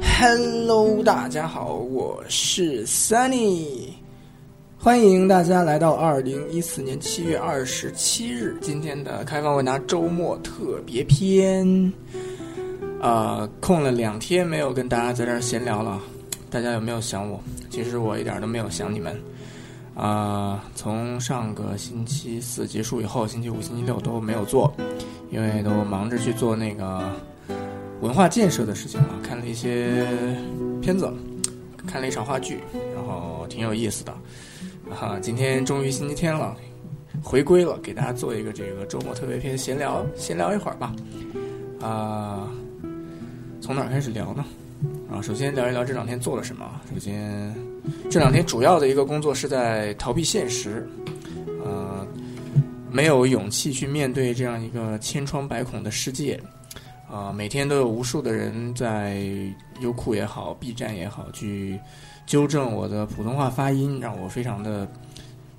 Hello，大家好，我是 Sunny，欢迎大家来到二零一四年七月二十七日今天的开放问答周末特别篇。呃，空了两天没有跟大家在这儿闲聊了，大家有没有想我？其实我一点都没有想你们。啊、从上个星期四结束以后，星期五、星期六都没有做，因为都忙着去做那个文化建设的事情啊，看了一些片子，看了一场话剧，然后挺有意思的。啊，今天终于星期天了，回归了，给大家做一个这个周末特别篇闲聊，闲聊一会儿吧。啊、从哪儿开始聊呢？啊，首先聊一聊这两天做了什么。首先，这两天主要的一个工作是在逃避现实，呃，没有勇气去面对这样一个千疮百孔的世界。啊、每天都有无数的人在优酷也好，B 站也好，去纠正我的普通话发音，让我非常的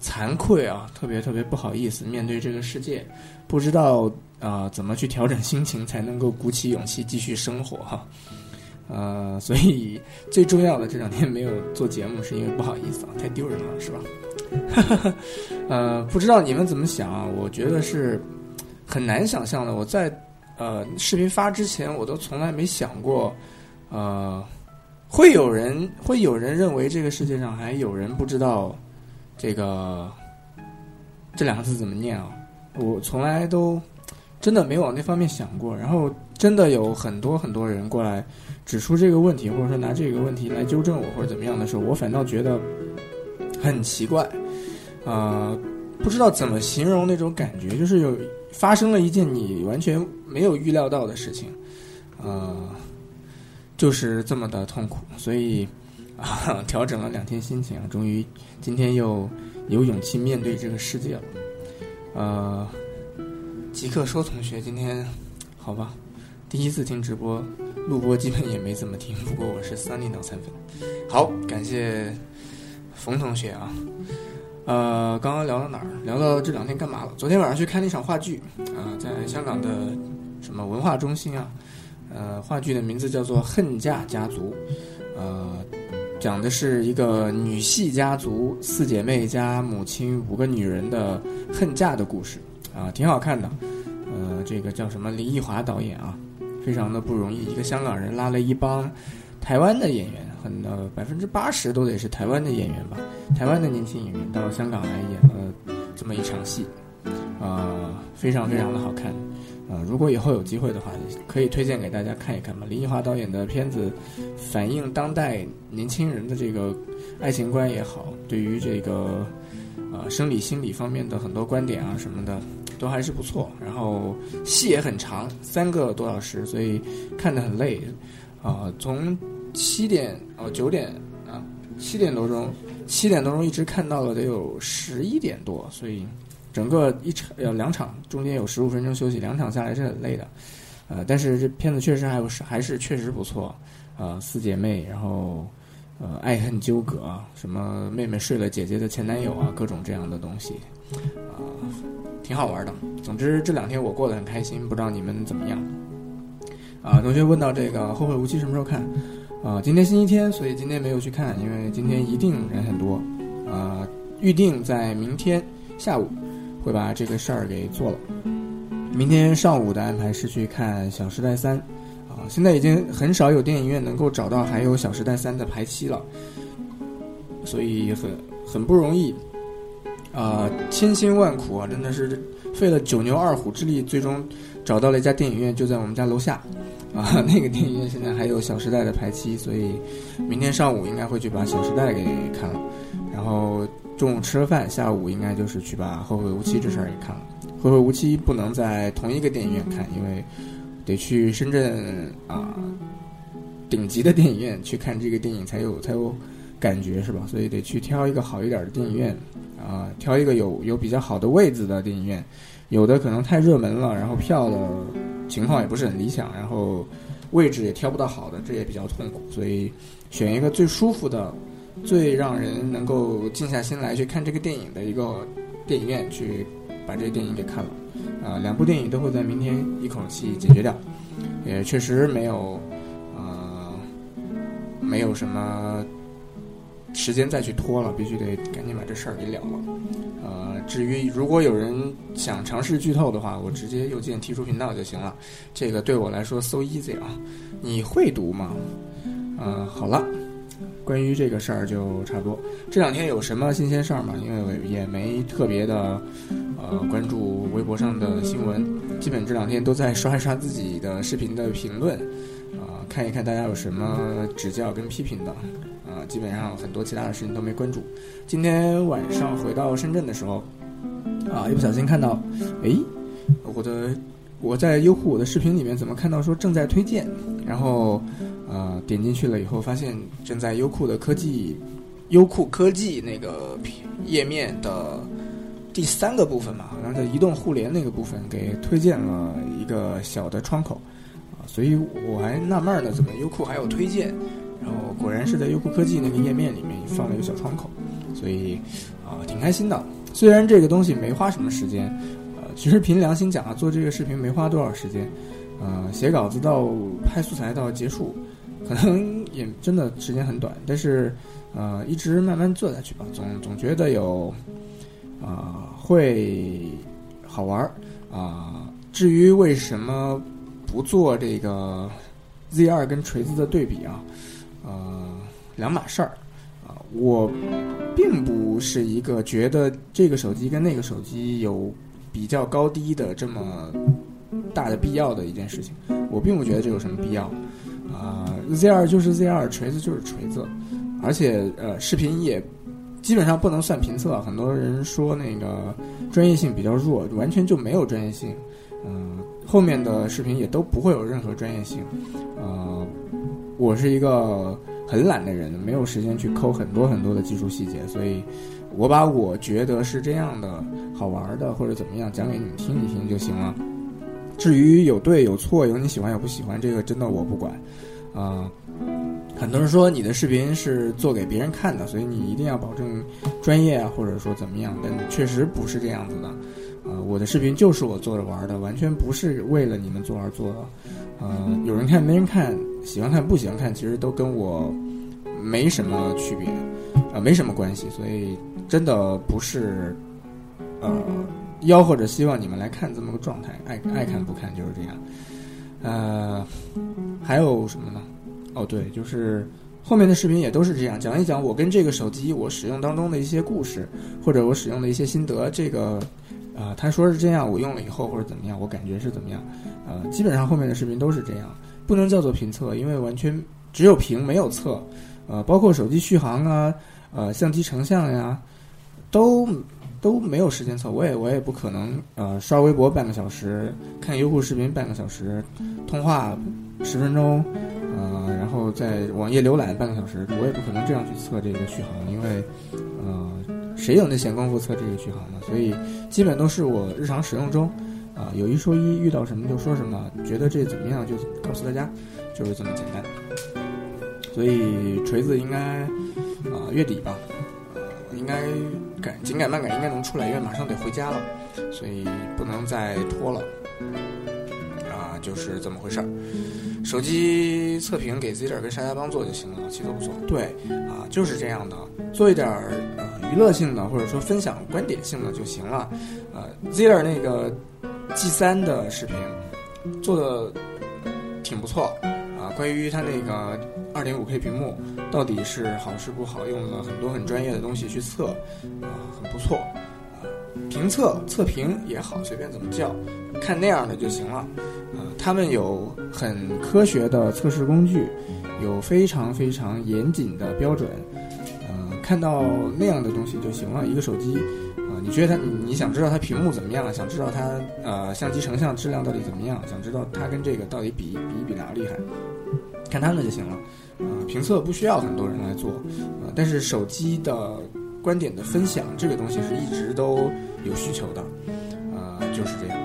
惭愧啊，特别特别不好意思面对这个世界，不知道啊、怎么去调整心情才能够鼓起勇气继续生活哈。呃，所以最重要的这两天没有做节目，是因为不好意思啊，太丢人了，是吧？呃，不知道你们怎么想啊？我觉得是很难想象的。我在呃视频发之前，我都从来没想过，呃，会有人会有人认为这个世界上还有人不知道这个这两个字怎么念啊？我从来都真的没往那方面想过。然后真的有很多很多人过来指出这个问题，或者说拿这个问题来纠正我或者怎么样的时候，我反倒觉得很奇怪，啊、不知道怎么形容那种感觉，就是有发生了一件你完全没有预料到的事情，呃，就是这么的痛苦，所以啊，调整了两天心情，终于今天又有勇气面对这个世界了，呃，极客说同学今天好吧，第一次听直播，录播基本也没怎么听，不过我是三粒脑残粉，好，感谢冯同学啊。呃，刚刚聊到哪儿？聊到这两天干嘛了？昨天晚上去看了一场话剧，啊、在香港的什么文化中心啊，呃，话剧的名字叫做《恨嫁家族》，呃，讲的是一个女系家族四姐妹加母亲五个女人的恨嫁的故事，啊、挺好看的。呃，这个叫什么林奕华导演啊，非常的不容易，一个香港人拉了一帮台湾的演员，很呃百分之八十都得是台湾的演员吧，台湾的年轻演员到香港来演了这么一场戏，啊、非常非常的好看。啊、如果以后有机会的话，可以推荐给大家看一看嘛。林奕华导演的片子反映当代年轻人的这个爱情观也好，对于这个呃生理心理方面的很多观点啊什么的，都还是不错。然后戏也很长，三个多小时，所以看得很累。啊、从七点哦九点啊七点多钟，七点多钟一直看到了得有十一点多，所以整个一场呃两场中间有十五分钟休息，两场下来是很累的。呃，但是这片子确实还有还是确实不错。呃，四姐妹，然后呃爱恨纠葛，什么妹妹睡了姐姐的前男友啊，各种这样的东西，啊、挺好玩的。总之这两天我过得很开心，不知道你们怎么样？啊，同学问到这个《后会无期》什么时候看？啊，今天星期天，所以今天没有去看，因为今天一定人很多。啊，预定在明天下午会把这个事儿给做了。明天上午的安排是去看《小时代三》，啊，现在已经很少有电影院能够找到还有《小时代三》的排期了，所以很很不容易。啊，千辛万苦啊，真的是费了九牛二虎之力，最终找到了一家电影院，就在我们家楼下。啊，那个电影院现在还有《小时代》的排期，所以明天上午应该会去把《小时代》给看了。然后中午吃了饭，下午应该就是去把《后会无期》这事儿给看了。《后会无期》不能在同一个电影院看，因为得去深圳啊顶级的电影院去看这个电影才有才有感觉，是吧？所以得去挑一个好一点的电影院啊，挑一个有有比较好的位子的电影院。有的可能太热门了，然后票的情况也不是很理想，然后位置也挑不到好的，这也比较痛苦。所以选一个最舒服的、最让人能够静下心来去看这个电影的一个电影院去把这个电影给看了。啊、两部电影都会在明天一口气解决掉，也确实没有呃没有什么时间再去拖了，必须得赶紧把这事儿给了了。呃，至于如果有人想尝试剧透的话，我直接右键提出频道就行了。这个对我来说 so easy 啊！你会读吗？嗯，好了，关于这个事儿就差不多。这两天有什么新鲜事儿吗？因为也没特别的呃关注微博上的新闻，基本这两天都在刷一刷自己的视频的评论，啊，看一看大家有什么指教跟批评的，啊，基本上很多其他的事情都没关注。今天晚上回到深圳的时候，啊，一不小心看到，诶，我的我在优酷我的视频里面怎么看到说正在推荐，然后。呃，点进去了以后，发现正在优酷的科技，优酷科技那个页面的第三个部分嘛，好像在移动互联那个部分给推荐了一个小的窗口，啊，所以我还纳闷呢，怎么优酷还有推荐？然后果然是在优酷科技那个页面里面放了一个小窗口，所以啊，挺开心的。虽然这个东西没花什么时间，呃，其实凭良心讲啊，做这个视频没花多少时间，呃，写稿子到拍素材到结束。可能也真的时间很短，但是，呃，一直慢慢做下去吧，总总觉得有，啊，会好玩儿啊。至于为什么不做这个 Z 二跟锤子的对比啊，呃，两码事儿啊。我并不是一个觉得这个手机跟那个手机有比较高低的这么大的必要的一件事情，我并不觉得这有什么必要。啊，Z 二就是 Z 二，锤子就是锤子，而且呃，视频也基本上不能算评测。很多人说那个专业性比较弱，完全就没有专业性。嗯，后面的视频也都不会有任何专业性。呃，我是一个很懒的人，没有时间去抠很多很多的技术细节，所以我把我觉得是这样的好玩的或者怎么样讲给你们听一听就行了。至于有对有错，有你喜欢有不喜欢，这个真的我不管。啊，很多人说你的视频是做给别人看的，所以你一定要保证专业啊，或者说怎么样？但确实不是这样子的。啊，我的视频就是我做着玩的，完全不是为了你们做而做的。呃，有人看没人看，喜欢看不喜欢看，其实都跟我没什么区别，啊，没什么关系。所以真的不是呃吆喝着希望你们来看这么个状态，爱爱看不看就是这样。呃，还有什么呢？哦，对，就是后面的视频也都是这样，讲一讲我跟这个手机我使用当中的一些故事，或者我使用的一些心得。这个，啊，他说是这样，我用了以后或者怎么样，我感觉是怎么样？呃，基本上后面的视频都是这样，不能叫做评测，因为完全只有评没有测。呃，包括手机续航啊，呃，相机成像呀，都。都没有时间测，我也我也不可能呃刷微博半个小时，看优酷视频半个小时，通话十分钟，呃，然后在网页浏览半个小时，我也不可能这样去测这个续航，因为谁有那闲工夫测这个续航呢？所以基本都是我日常使用中啊有一说一，遇到什么就说什么，觉得这怎么样就告诉大家，就是这么简单。所以锤子应该啊月底吧。应该赶紧赶慢赶应该能出来，因为马上得回家了，所以不能再拖了。啊，就是这么回事儿。手机测评给 Z 点跟沙家帮做就行了，其实都不错。对，啊，就是这样的，做一点儿呃娱乐性的或者说分享观点性的就行了。呃，Zer 那个 G 三的视频做的挺不错啊。关于它那个二点五 K 屏幕到底是好是不好，用了很多很专业的东西去测，啊，很不错，啊，评测测评也好，随便怎么叫，看那样的就行了，啊，他们有很科学的测试工具，有非常非常严谨的标准，呃，看到那样的东西就行了，一个手机。啊你觉得它？你想知道它屏幕怎么样？想知道它呃相机成像质量到底怎么样？想知道它跟这个到底比比一比哪个厉害？看他们就行了。啊，评测不需要很多人来做，啊，但是手机的观点的分享这个东西是一直都有需求的，啊，就是这样。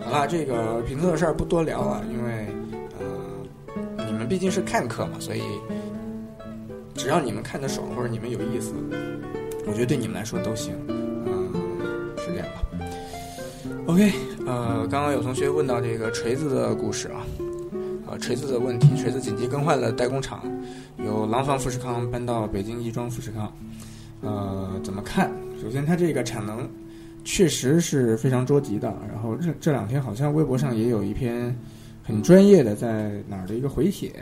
好了，这个评测的事儿不多聊了，因为呃你们毕竟是看客嘛，所以只要你们看得爽或者你们有意思，我觉得对你们来说都行。嗯，是这样吧 OK，呃，刚刚有同学问到这个锤子的故事啊，啊，锤子的问题，锤子紧急更换了代工厂，由廊坊富士康搬到北京亦庄富士康。呃，怎么看？首先，它这个产能确实是非常捉急的。然后这这两天好像微博上也有一篇很专业的在哪儿的一个回帖，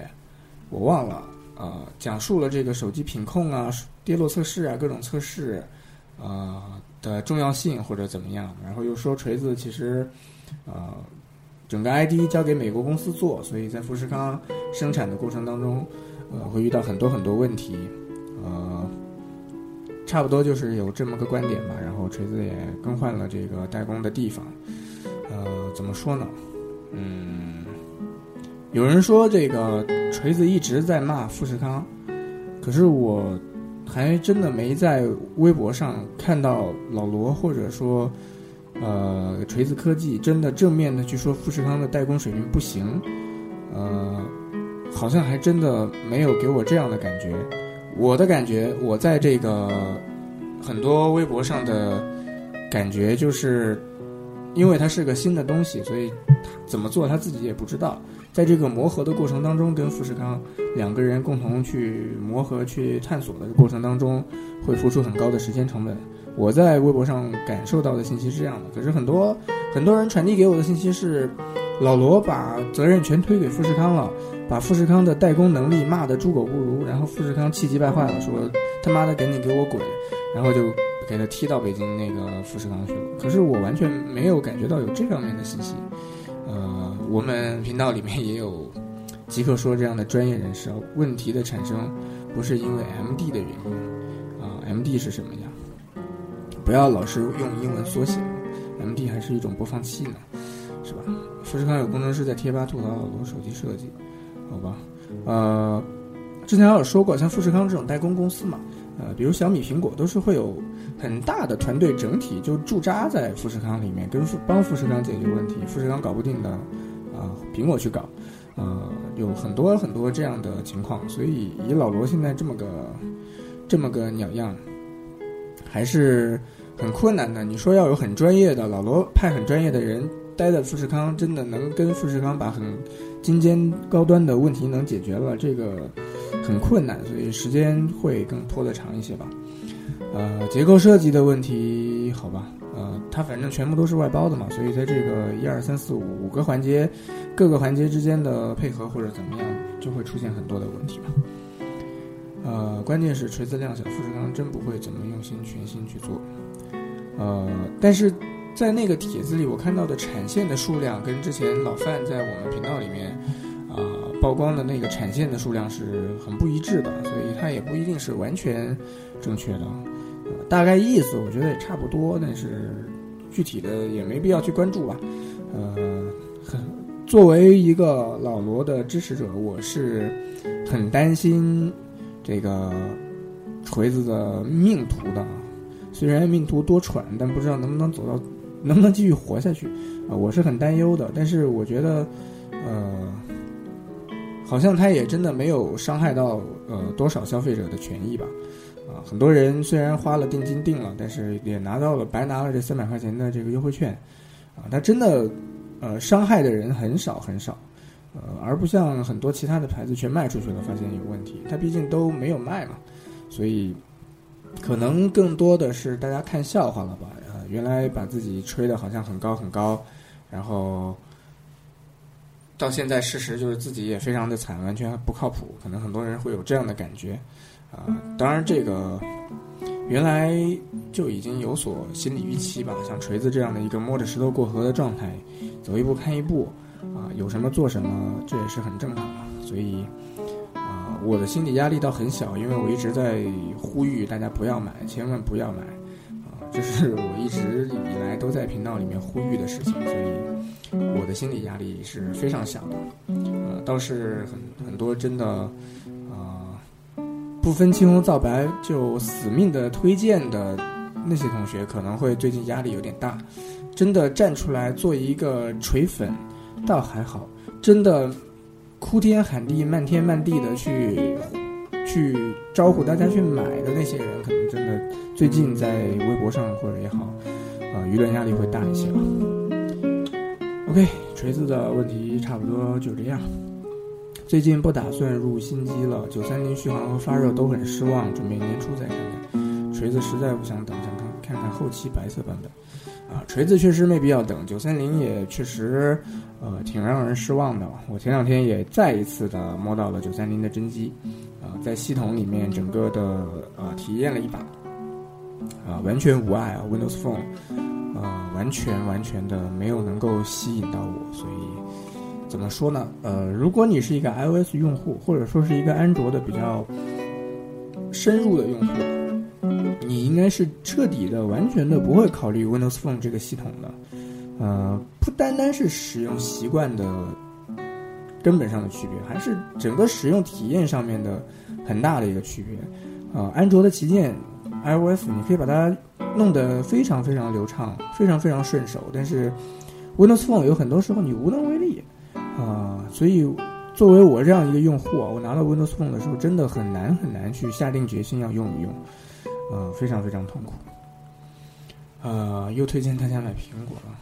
我忘了。呃，讲述了这个手机品控啊、跌落测试啊、各种测试，呃的重要性或者怎么样。然后又说锤子其实，呃，整个 ID 交给美国公司做，所以在富士康生产的过程当中，呃，会遇到很多很多问题，呃。差不多就是有这么个观点吧，然后锤子也更换了这个代工的地方，呃，怎么说呢？嗯，有人说这个锤子一直在骂富士康，可是我还真的没在微博上看到老罗或者说呃锤子科技真的正面的去说富士康的代工水平不行，呃，好像还真的没有给我这样的感觉。我的感觉，我在这个很多微博上的感觉就是，因为它是个新的东西，所以怎么做他自己也不知道。在这个磨合的过程当中，跟富士康两个人共同去磨合、去探索的过程当中，会付出很高的时间成本。我在微博上感受到的信息是这样的，可是很多很多人传递给我的信息是，老罗把责任全推给富士康了。把富士康的代工能力骂得猪狗不如，然后富士康气急败坏了，说他妈的赶紧给我滚，然后就给他踢到北京那个富士康去了。可是我完全没有感觉到有这方面的信息。呃，我们频道里面也有极客说这样的专业人士。问题的产生不是因为 MD 的原因啊，MD 是什么呀？不要老是用英文缩写，MD 还是一种播放器呢，是吧？富士康有工程师在贴吧吐槽老多手机设计。好吧，呃，之前有说过，像富士康这种代工公司嘛，呃，比如小米、苹果都是会有很大的团队整体就驻扎在富士康里面，跟富帮富士康解决问题。富士康搞不定的，啊，苹果去搞，呃，有很多很多这样的情况。所以以老罗现在这么个这么个鸟样，还是很困难的。你说要有很专业的老罗派很专业的人待在富士康，真的能跟富士康把很。精尖高端的问题能解决了，这个很困难，所以时间会更拖得长一些吧。呃，结构设计的问题，好吧，呃，它反正全部都是外包的嘛，所以在这个一二三四五五个环节，各个环节之间的配合或者怎么样，就会出现很多的问题嘛。呃，关键是锤子量小，富士康真不会怎么用心全心去做。呃，但是。在那个帖子里，我看到的产线的数量跟之前老范在我们频道里面啊曝光的那个产线的数量是很不一致的，所以它也不一定是完全正确的。呃，大概意思我觉得也差不多，但是具体的也没必要去关注吧。呃，很作为一个老罗的支持者，我是很担心这个锤子的命途的。虽然命途多舛，但不知道能不能走到。能不能继续活下去啊？我是很担忧的，但是我觉得，呃，好像他也真的没有伤害到呃多少消费者的权益吧？啊，很多人虽然花了定金定了，但是也拿到了白拿了这三百块钱的这个优惠券，啊，他真的呃伤害的人很少很少，呃，而不像很多其他的牌子全卖出去了，发现有问题，他毕竟都没有卖嘛，所以可能更多的是大家看笑话了吧？原来把自己吹的好像很高很高，然后到现在事实就是自己也非常的惨，完全不靠谱。可能很多人会有这样的感觉，啊，当然这个原来就已经有所心理预期吧。像锤子这样的一个摸着石头过河的状态，走一步看一步，啊，有什么做什么，这也是很正常的。所以，啊，我的心理压力倒很小，因为我一直在呼吁大家不要买，千万不要买。这是我一直以来都在频道里面呼吁的事情，所以我的心理压力是非常小的。呃，倒是很很多真的，呃，不分青红皂白就死命的推荐的那些同学，可能会最近压力有点大。真的站出来做一个锤粉，倒还好。真的哭天喊地、漫天漫地的去。去招呼大家去买的那些人，可能真的最近在微博上或者也好，啊，舆论压力会大一些吧。OK，锤子的问题差不多就这样。最近不打算入新机了，九三零续航和发热都很失望，准备年初再看看。锤子实在不想等，想看看看后期白色版本。啊，锤子确实没必要等，九三零也确实，呃，挺让人失望的。我前两天也再一次的摸到了九三零的真机，在系统里面整个的呃体验了一把，啊，完全无碍啊，Windows Phone，呃，完全完全的没有能够吸引到我。所以怎么说呢？呃，如果你是一个 iOS 用户，或者说是一个安卓的比较深入的用户。你应该是彻底的、完全的不会考虑 Windows Phone 这个系统的，呃，不单单是使用习惯的根本上的区别，还是整个使用体验上面的很大的一个区别。啊，安卓的旗舰 iOS 你可以把它弄得非常非常流畅、非常非常顺手，但是 Windows Phone 有很多时候你无能为力啊。所以作为我这样一个用户啊，我拿到 Windows Phone 的时候，真的很难很难去下定决心要用一用。呃，非常非常痛苦。呃，又推荐大家买苹果了。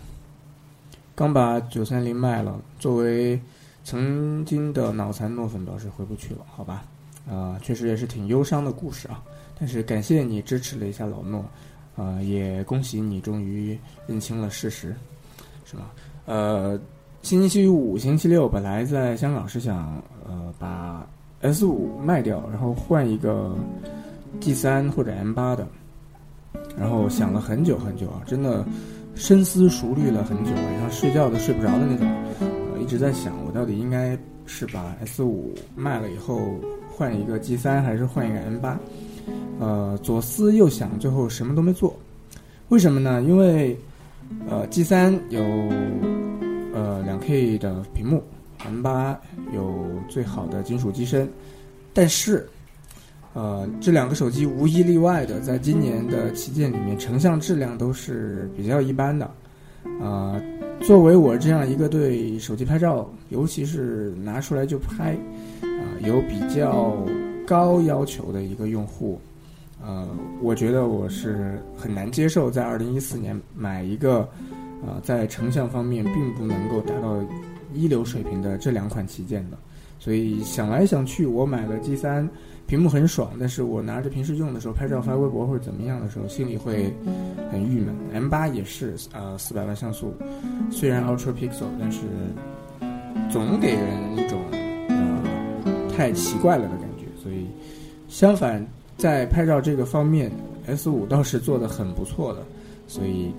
刚把九三零卖了，作为曾经的脑残诺粉表示回不去了，好吧？啊，确实也是挺忧伤的故事啊。但是感谢你支持了一下老诺，啊，也恭喜你终于认清了事实，是吗？呃，星期五、星期六本来在香港是想呃把 S 五卖掉，然后换一个。G 三或者 M 八的，然后想了很久很久啊，真的深思熟虑了很久，晚上睡觉都睡不着的那种，呃，一直在想我到底应该是把 S 五卖了以后换一个 G 三，还是换一个 M 八？呃，左思右想，最后什么都没做。为什么呢？因为呃，G 三有呃两 K 的屏幕，M 八有最好的金属机身，但是。呃，这两个手机无一例外的，在今年的旗舰里面，成像质量都是比较一般的。啊，作为我这样一个对手机拍照，尤其是拿出来就拍，啊，有比较高要求的一个用户，呃，我觉得我是很难接受在二零一四年买一个，啊，在成像方面并不能够达到一流水平的这两款旗舰的。所以想来想去，我买了 G 三。屏幕很爽，但是我拿着平时用的时候，拍照发微博或者怎么样的时候，心里会很郁闷。M 八也是，呃，四百万像素，虽然 Ultra Pixel，但是总给人一种呃太奇怪了的感觉。所以相反，在拍照这个方面，S 五倒是做的很不错的。所以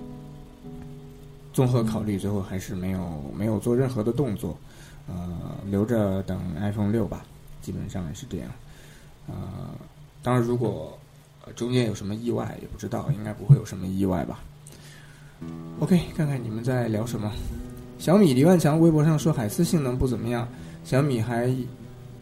综合考虑，最后还是没有没有做任何的动作，呃，留着等 iPhone 六吧。基本上也是这样。呃，当然，如果中间有什么意外，也不知道，应该不会有什么意外吧。OK，看看你们在聊什么。小米李万强微博上说海思性能不怎么样，小米还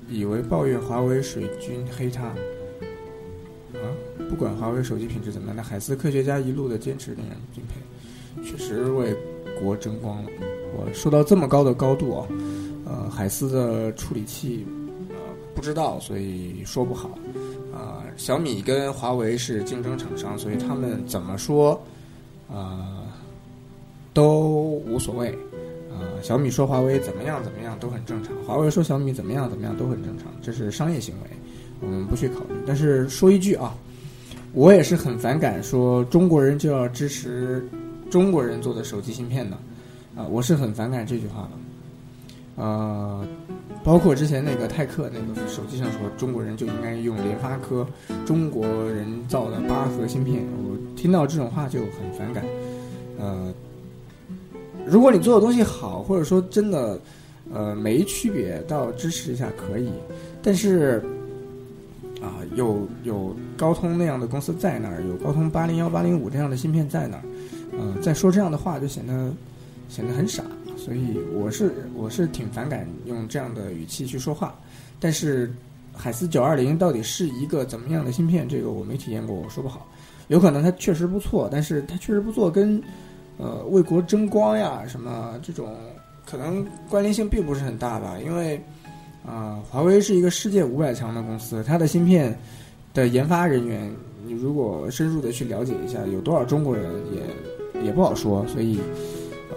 以为抱怨华为水军黑他。啊，不管华为手机品质怎么样，那海思科学家一路的坚持令人敬佩，确实为国争光了。我说到这么高的高度啊，呃，海思的处理器。不知道，所以说不好。啊，小米跟华为是竞争厂商，所以他们怎么说，啊，都无所谓。啊，小米说华为怎么样怎么样都很正常，华为说小米怎么样怎么样都很正常，这是商业行为，我们不去考虑。但是说一句啊，我也是很反感说中国人就要支持中国人做的手机芯片的，啊，我是很反感这句话的，啊。包括之前那个泰克那个手机上说中国人就应该用联发科中国人造的八核芯片，我听到这种话就很反感。呃，如果你做的东西好，或者说真的呃没区别，倒支持一下可以。但是啊，有有高通那样的公司在那儿，有高通八零幺八零五这样的芯片在那儿，呃，再说这样的话就显得显得很傻。所以我是我是挺反感用这样的语气去说话，但是海思九二零到底是一个怎么样的芯片？这个我没体验过，我说不好。有可能它确实不错，但是它确实不错，跟呃为国争光呀什么这种可能关联性并不是很大吧。因为啊，华为是一个世界五百强的公司，它的芯片的研发人员，你如果深入的去了解一下，有多少中国人也也不好说。所以。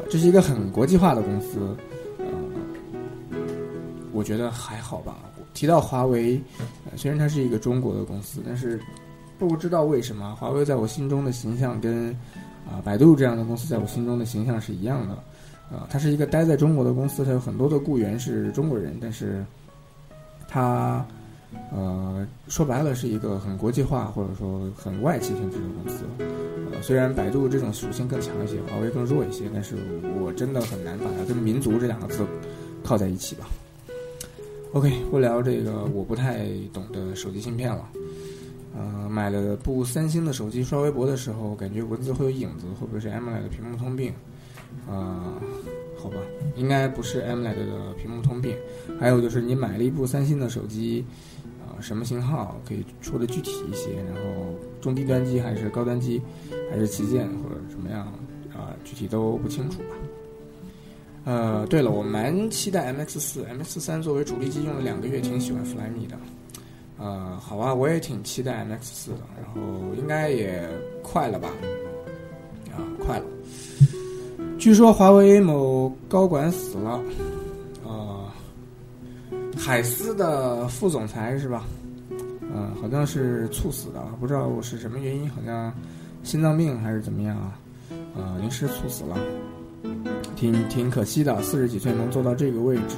这是一个很国际化的公司，呃，我觉得还好吧。提到华为，虽然它是一个中国的公司，但是不知道为什么，华为在我心中的形象跟啊百度这样的公司在我心中的形象是一样的。啊，它是一个待在中国的公司，它有很多的雇员是中国人，但是它呃说白了是一个很国际化或者说很外企性质的公司。呃，虽然百度这种属性更强一些，华为更弱一些，但是我真的很难把它跟民族这两个字靠在一起吧。OK，不聊这个我不太懂的手机芯片了。呃，买了部三星的手机，刷微博的时候感觉文字会有影子，会不会是 AMOLED 的屏幕通病？啊，好吧，应该不是 AMOLED 的屏幕通病。还有就是你买了一部三星的手机，什么型号可以说的具体一些？然后中低端机还是高端机，还是旗舰或者什么样？啊，具体都不清楚吧。呃，对了，我蛮期待 MX 四，MX 三作为主力机用了两个月，挺喜欢 Flyme 的。呃，好吧，我也挺期待 MX 四的，然后应该也快了吧？啊，快了。据说华为某高管死了，海思的副总裁是吧？嗯，好像是猝死的，不知道是什么原因，好像心脏病还是怎么样啊？呃，临时猝死了，挺挺可惜的。四十几岁能做到这个位置，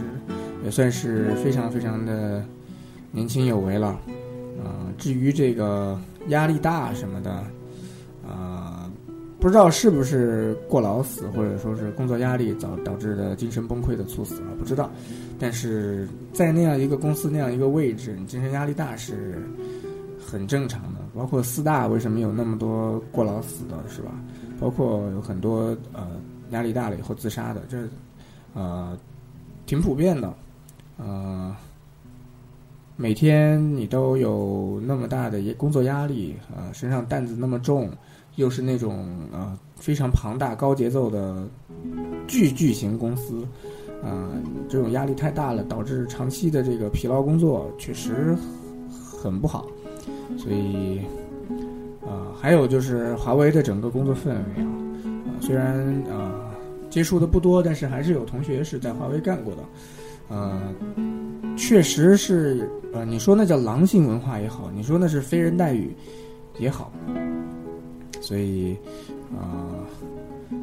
也算是非常非常的年轻有为了。啊，至于这个压力大什么的，不知道是不是过劳死，或者说是工作压力导导致的精神崩溃的猝死了，不知道。但是在那样一个公司那样一个位置，你精神压力大是很正常的。包括四大为什么有那么多过劳死的，是吧？包括有很多呃压力大了以后自杀的，这呃挺普遍的。呃，每天你都有那么大的工作压力，呃，身上担子那么重。又是那种呃非常庞大、高节奏的巨巨型公司，啊，这种压力太大了，导致长期的这个疲劳工作确实很不好。所以，啊，还有就是华为的整个工作氛围啊，啊，虽然啊接触的不多，但是还是有同学是在华为干过的，呃，确实是呃，你说那叫狼性文化也好，你说那是非人待遇也好。所以，啊，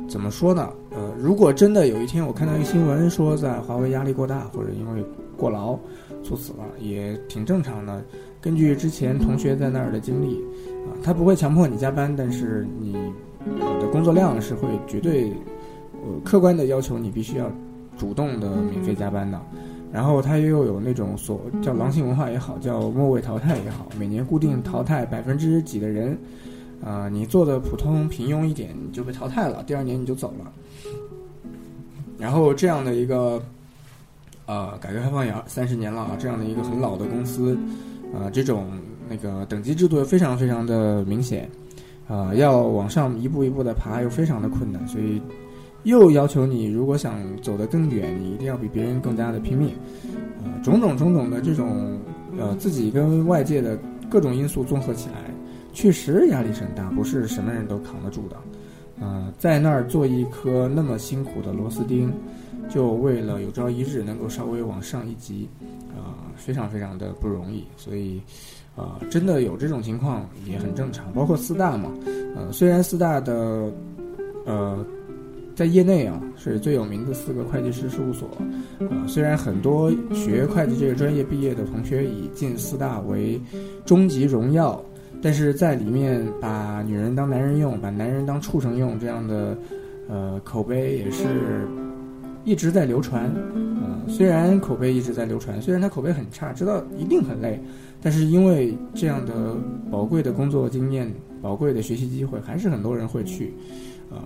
怎么说呢？呃，如果真的有一天我看到一个新闻说在华为压力过大，或者因为过劳猝死了，也挺正常的。根据之前同学在那儿的经历，啊，他不会强迫你加班，但是你的工作量是会绝对呃客观的要求你必须要主动的免费加班的。然后他又有那种所叫狼性文化也好，叫末位淘汰也好，每年固定淘汰百分之几的人。啊，你做的普通平庸一点，你就被淘汰了。第二年你就走了。然后这样的一个，呃，改革开放也三十年了啊，这样的一个很老的公司，啊，这种那个等级制度非常非常的明显，啊，要往上一步一步的爬又非常的困难，所以又要求你如果想走得更远，你一定要比别人更加的拼命，啊，种种种种的这种，呃，自己跟外界的各种因素综合起来。确实压力是很大，不是什么人都扛得住的。呃，在那儿做一颗那么辛苦的螺丝钉，就为了有朝一日能够稍微往上一级，啊，非常非常的不容易。所以，啊，真的有这种情况也很正常。包括四大嘛，呃，虽然四大的，呃，在业内啊是最有名的四个会计师事务所，呃，虽然很多学会计这个专业毕业的同学以进四大为终极荣耀。但是在里面把女人当男人用，把男人当畜生用，这样的，呃，口碑也是一直在流传。呃，虽然口碑一直在流传，虽然他口碑很差，知道一定很累，但是因为这样的宝贵的工作经验、宝贵的学习机会，还是很多人会去。呃，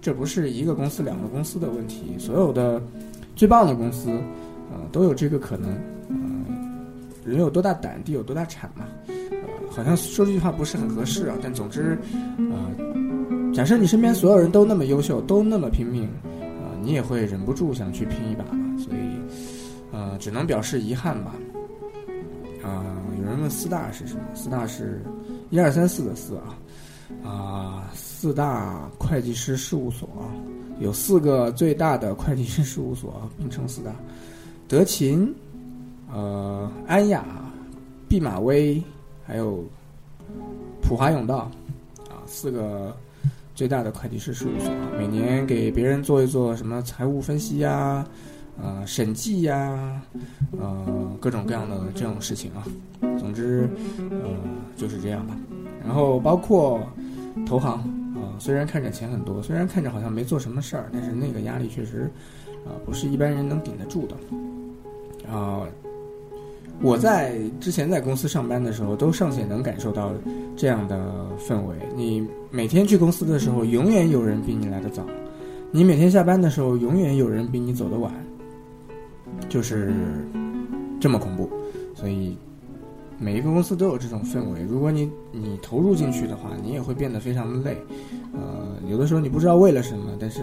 这不是一个公司、两个公司的问题，所有的最棒的公司，呃，都有这个可能。呃，人有多大胆，地有多大产嘛。好像说这句话不是很合适啊，但总之，呃，假设你身边所有人都那么优秀，都那么拼命，啊，你也会忍不住想去拼一把所以，呃，只能表示遗憾吧。啊，有人问四大是什么？四大是一二三四的四啊，啊，四大会计师事务所，有四个最大的会计师事务所并称四大：德勤、呃，安雅、毕马威，还有普华永道，啊，四个最大的会计师事务所，每年给别人做一做什么财务分析呀，呃，审计呀，呃，各种各样的这种事情啊。总之，呃，就是这样吧。然后包括投行啊，虽然看着钱很多，虽然看着好像没做什么事儿，但是那个压力确实啊，不是一般人能顶得住的。啊，我在之前在公司上班的时候，都尚且能感受到这样的氛围。你每天去公司的时候，永远有人比你来的早；你每天下班的时候，永远有人比你走的晚，就是这么恐怖。所以每一个公司都有这种氛围。如果你你投入进去的话，你也会变得非常的累。呃，有的时候你不知道为了什么，但是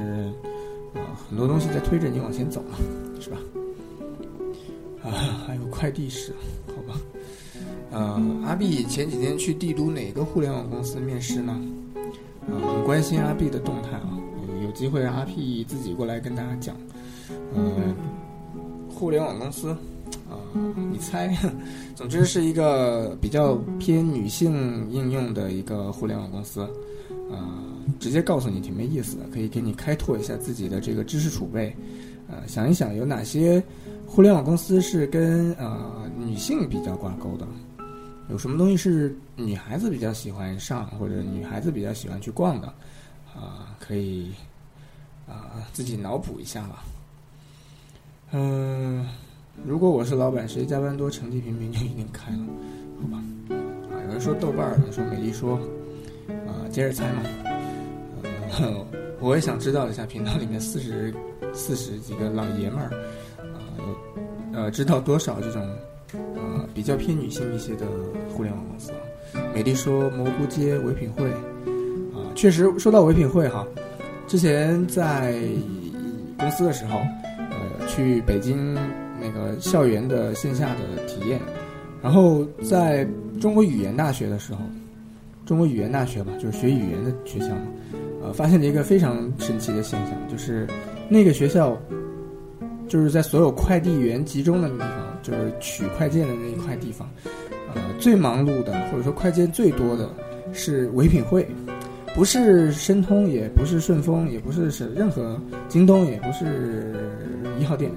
啊，很多东西在推着你往前走嘛，是吧？啊，还有快递室，好吧。呃，阿碧前几天去帝都哪个互联网公司面试呢？呃，很关心阿碧的动态啊，有机会阿碧自己过来跟大家讲。呃，互联网公司，啊，你猜？总之是一个比较偏女性应用的一个互联网公司。啊，直接告诉你挺没意思的，可以给你开拓一下自己的这个知识储备。呃，想一想有哪些？互联网公司是跟呃女性比较挂钩的，有什么东西是女孩子比较喜欢上或者女孩子比较喜欢去逛的，啊，可以啊自己脑补一下吧。嗯，如果我是老板，谁加班多成绩平平就一定开了，好吧？啊，有人说豆瓣儿，有人说美丽说，啊，接着猜嘛。呃，我也想知道一下频道里面四十四十几个老爷们儿。呃，知道多少这种呃比较偏女性一些的互联网公司啊？美丽说蘑菇街唯品会啊，确实说到唯品会哈，之前在公司的时候，呃，去北京那个校园的线下的体验，然后在中国语言大学的时候，中国语言大学吧，就是学语言的学校嘛，呃，发现了一个非常神奇的现象，就是那个学校。就是在所有快递员集中的地方，就是取快件的那一块地方，呃，最忙碌的或者说快件最多的是唯品会，不是申通，也不是顺丰，也不是是任何京东，也不是一号店，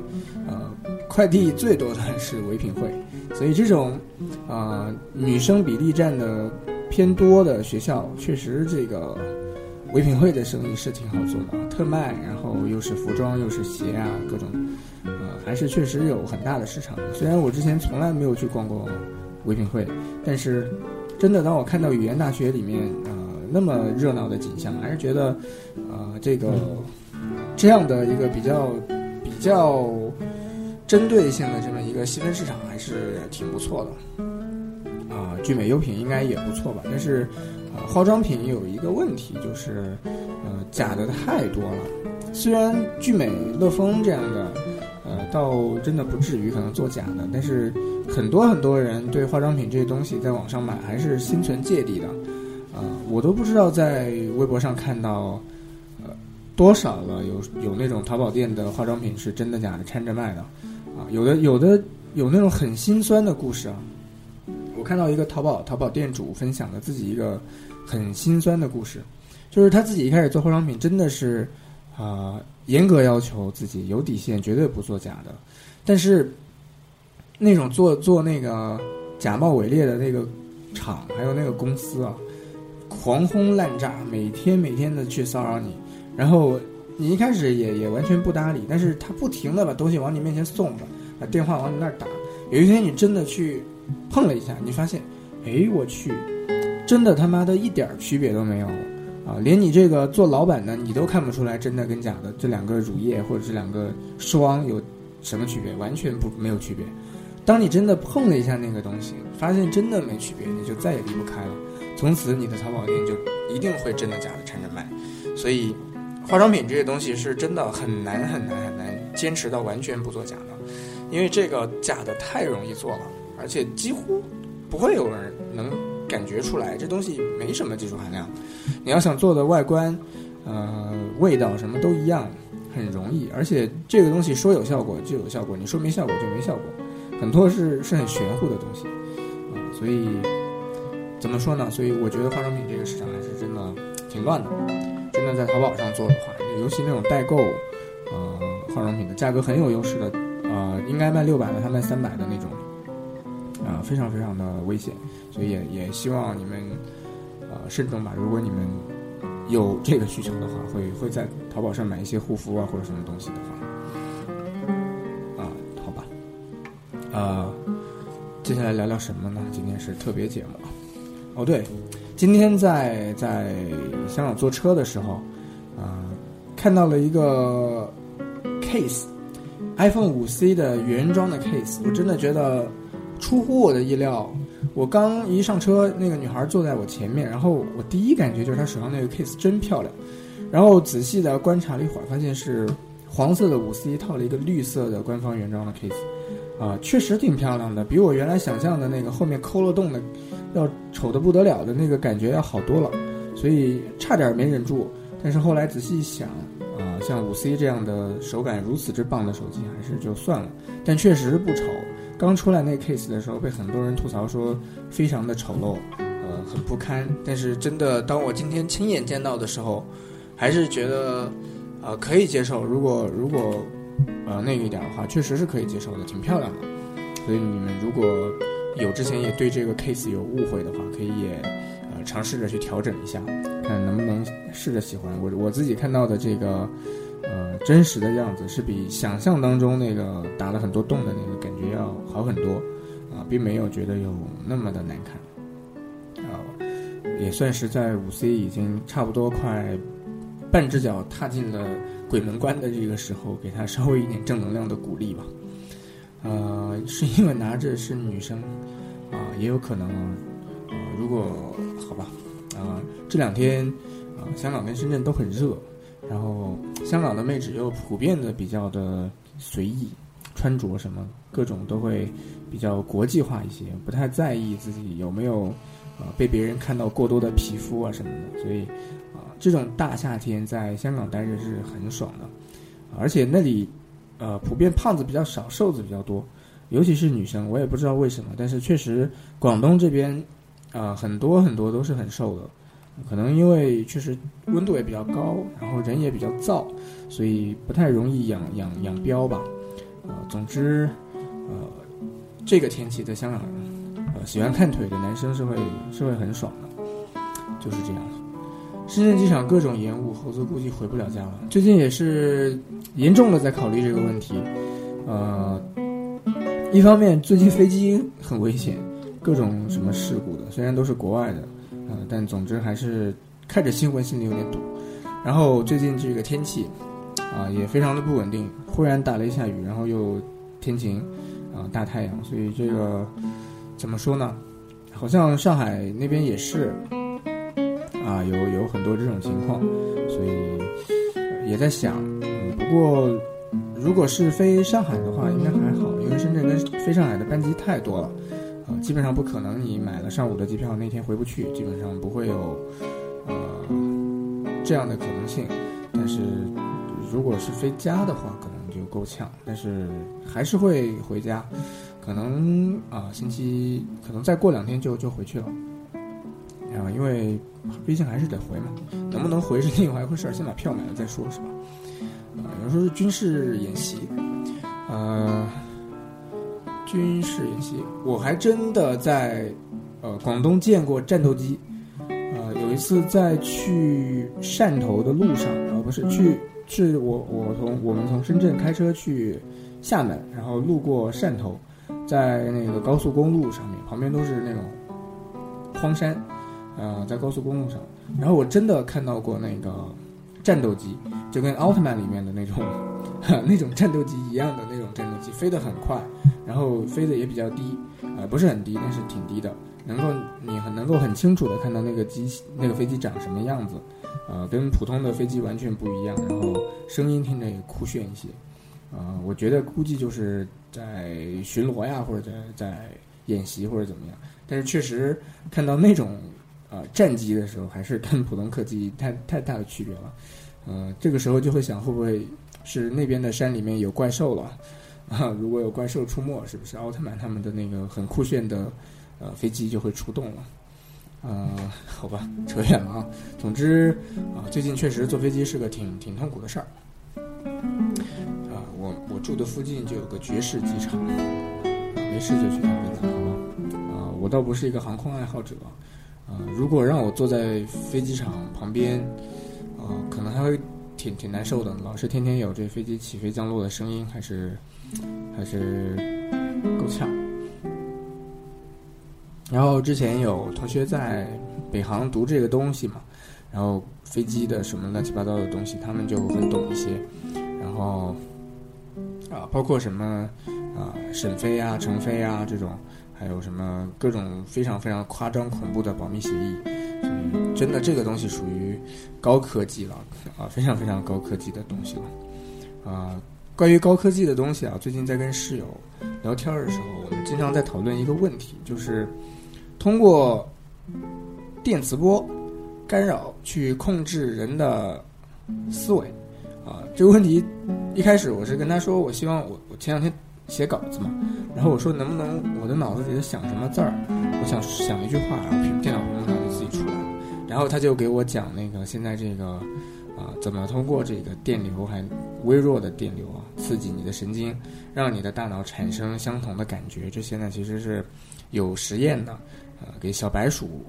呃，快递最多的是唯品会，所以这种啊女生比例占的偏多的学校，确实这个唯品会的生意是挺好做的，特卖，然后又是服装又是鞋啊，各种。还是确实有很大的市场。虽然我之前从来没有去逛过唯品会，但是真的当我看到语言大学里面呃那么热闹的景象，还是觉得呃这个这样的一个比较比较针对性的这么一个细分市场还是挺不错的。啊，聚美优品应该也不错吧？但是，化妆品有一个问题就是呃假的太多了。虽然聚美乐风这样的。呃，倒真的不至于可能做假的，但是很多很多人对化妆品这些东西在网上买还是心存芥蒂的，呃，我都不知道在微博上看到，呃，多少了有有那种淘宝店的化妆品是真的假的掺着卖的，啊，有的有的有那种很心酸的故事啊，我看到一个淘宝淘宝店主分享了自己一个很心酸的故事，就是他自己一开始做化妆品真的是。啊，严格要求自己有底线，绝对不做假的。但是，那种做做那个假冒伪劣的那个厂，还有那个公司啊，狂轰滥炸，每天每天的去骚扰你。然后你一开始也也完全不搭理，但是他不停的把东西往你面前送着，把电话往你那儿打。有一天你真的去碰了一下，你发现，哎，我去，真的他妈的一点区别都没有。啊，连你这个做老板的，你都看不出来真的跟假的这两个乳液或者这两个霜有什么区别，完全不没有区别。当你真的碰了一下那个东西，发现真的没区别，你就再也离不开了。从此你的淘宝店就一定会真的假的掺着卖。所以，化妆品这些东西是真的很难很难很难坚持到完全不做假的，因为这个假的太容易做了，而且几乎不会有人能。感觉出来，这东西没什么技术含量。你要想做的外观，呃，味道什么都一样，很容易。而且这个东西说有效果就有效果，你说没效果就没效果。很多是是很玄乎的东西啊，所以怎么说呢？所以我觉得化妆品这个市场还是真的挺乱的。真的在淘宝上做的话，尤其那种代购，呃，化妆品的价格很有优势的，呃，应该卖六百的，他卖三百的那种，啊，非常非常的危险。也也希望你们呃慎重吧。如果你们有这个需求的话，会会在淘宝上买一些护肤啊或者什么东西的话，啊，好吧，呃，接下来聊聊什么呢？今天是特别节目。哦，对，今天在在香港坐车的时候，啊，看到了一个 case，iPhone 五 C 的原装的 case，我真的觉得出乎我的意料。我刚一上车，那个女孩坐在我前面，然后我第一感觉就是她手上那个 case 真漂亮。然后仔细的观察了一会儿，发现是黄色的五 C 套了一个绿色的官方原装的 case，啊，确实挺漂亮的，比我原来想象的那个后面抠了洞的。要丑的不得了的那个感觉要好多了，所以差点没忍住。但是后来仔细一想，啊，像五 C 这样的手感如此之棒的手机，还是就算了。但确实不丑。刚出来那 case 的时候，被很多人吐槽说非常的丑陋，呃，很不堪。但是真的，当我今天亲眼见到的时候，还是觉得，呃，可以接受。如果如果，呃，那个一点的话，确实是可以接受的，挺漂亮的。所以你们如果。有之前也对这个 case 有误会的话，可以也呃尝试着去调整一下，看能不能试着喜欢我我自己看到的这个呃真实的样子是比想象当中那个打了很多洞的那个感觉要好很多啊，并没有觉得有那么的难看啊，也算是在五 C 已经差不多快半只脚踏进了鬼门关的这个时候，给他稍微一点正能量的鼓励吧。呃，是因为拿着是女生，啊，也有可能，呃，如果好吧，啊，这两天，啊，香港跟深圳都很热，然后香港的妹纸又普遍的比较的随意，穿着什么各种都会比较国际化一些，不太在意自己有没有，啊，被别人看到过多的皮肤啊什么的，所以，啊，这种大夏天在香港待着是很爽的，而且那里。呃，普遍胖子比较少，瘦子比较多，尤其是女生，我也不知道为什么，但是确实广东这边，啊，很多很多都是很瘦的，可能因为确实温度也比较高，然后人也比较燥，所以不太容易养养养膘吧。呃，总之，呃，这个天气在香港，呃，喜欢看腿的男生是会是会很爽的，就是这样。深圳机场各种延误，猴子估计回不了家了。最近也是严重的在考虑这个问题，呃，一方面最近飞机很危险，各种什么事故的，虽然都是国外的，呃，但总之还是看着新闻心里有点堵。然后最近这个天气啊也非常的不稳定，忽然打了一下雨，然后又天晴，啊大太阳，所以这个怎么说呢？好像上海那边也是。啊，有有很多这种情况，所以也在想，不过如果是飞上海的话，应该还好，因为深圳跟飞上海的班机太多了，基本上不可能你买了上午的机票那天回不去，基本上不会有呃这样的可能性。但是如果是飞家的话，可能就够呛，但是还是会回家，可能啊星期可能再过两天就就回去了。啊，因为毕竟还是得回嘛，能不能回是另外一回事儿，先把票买了再说，是吧？啊，有时候是军事演习，呃，军事演习，我还真的在呃广东见过战斗机，呃，有一次在去汕头的路上，呃，不是去，是我我从我们从深圳开车去厦门，然后路过汕头，在那个高速公路上面，旁边都是那种荒山。呃，在高速公路上，然后我真的看到过那个战斗机，就跟奥特曼里面的那种 那种战斗机一样的那种战斗机，飞得很快，然后飞得也比较低，呃，不是很低，但是挺低的，能够你很能够很清楚的看到那个机那个飞机长什么样子，呃，跟普通的飞机完全不一样，然后声音听着也酷炫一些，呃，我觉得估计就是在巡逻呀，或者在在演习或者怎么样，但是确实看到那种。啊，战机的时候还是跟普通客机太太大的区别了，呃，这个时候就会想会不会是那边的山里面有怪兽了，啊，如果有怪兽出没，是不是奥特曼他们的那个很酷炫的呃飞机就会出动了？呃，好吧，扯远了啊。总之啊，最近确实坐飞机是个挺挺痛苦的事儿。啊，我我住的附近就有个爵士机场，没事就去趟飞机，好吗？啊，我倒不是一个航空爱好者，啊，如果让我坐在飞机场旁边，啊，可能还会挺挺难受的，老是天天有这飞机起飞降落的声音，还是还是够呛。然后之前有同学在北航读这个东西嘛，然后飞机的什么乱七八糟的东西，他们就很懂一些。然后啊，包括什么啊，沈飞啊、成飞啊这种，还有什么各种非常非常夸张恐怖的保密协议，嗯，真的这个东西属于高科技了啊，非常非常高科技的东西了啊。关于高科技的东西啊，最近在跟室友聊天的时候，我们经常在讨论一个问题，就是。通过电磁波干扰去控制人的思维啊，这个问题一开始我是跟他说，我希望我我前两天写稿子嘛，然后我说能不能我的脑子里在想什么字儿，我想想一句话，然后然后他就给我讲那个现在这个啊怎么通过这个电流还微弱的电流啊刺激你的神经，让你的大脑产生相同的感觉，这现在其实是有实验的。呃，给小白鼠，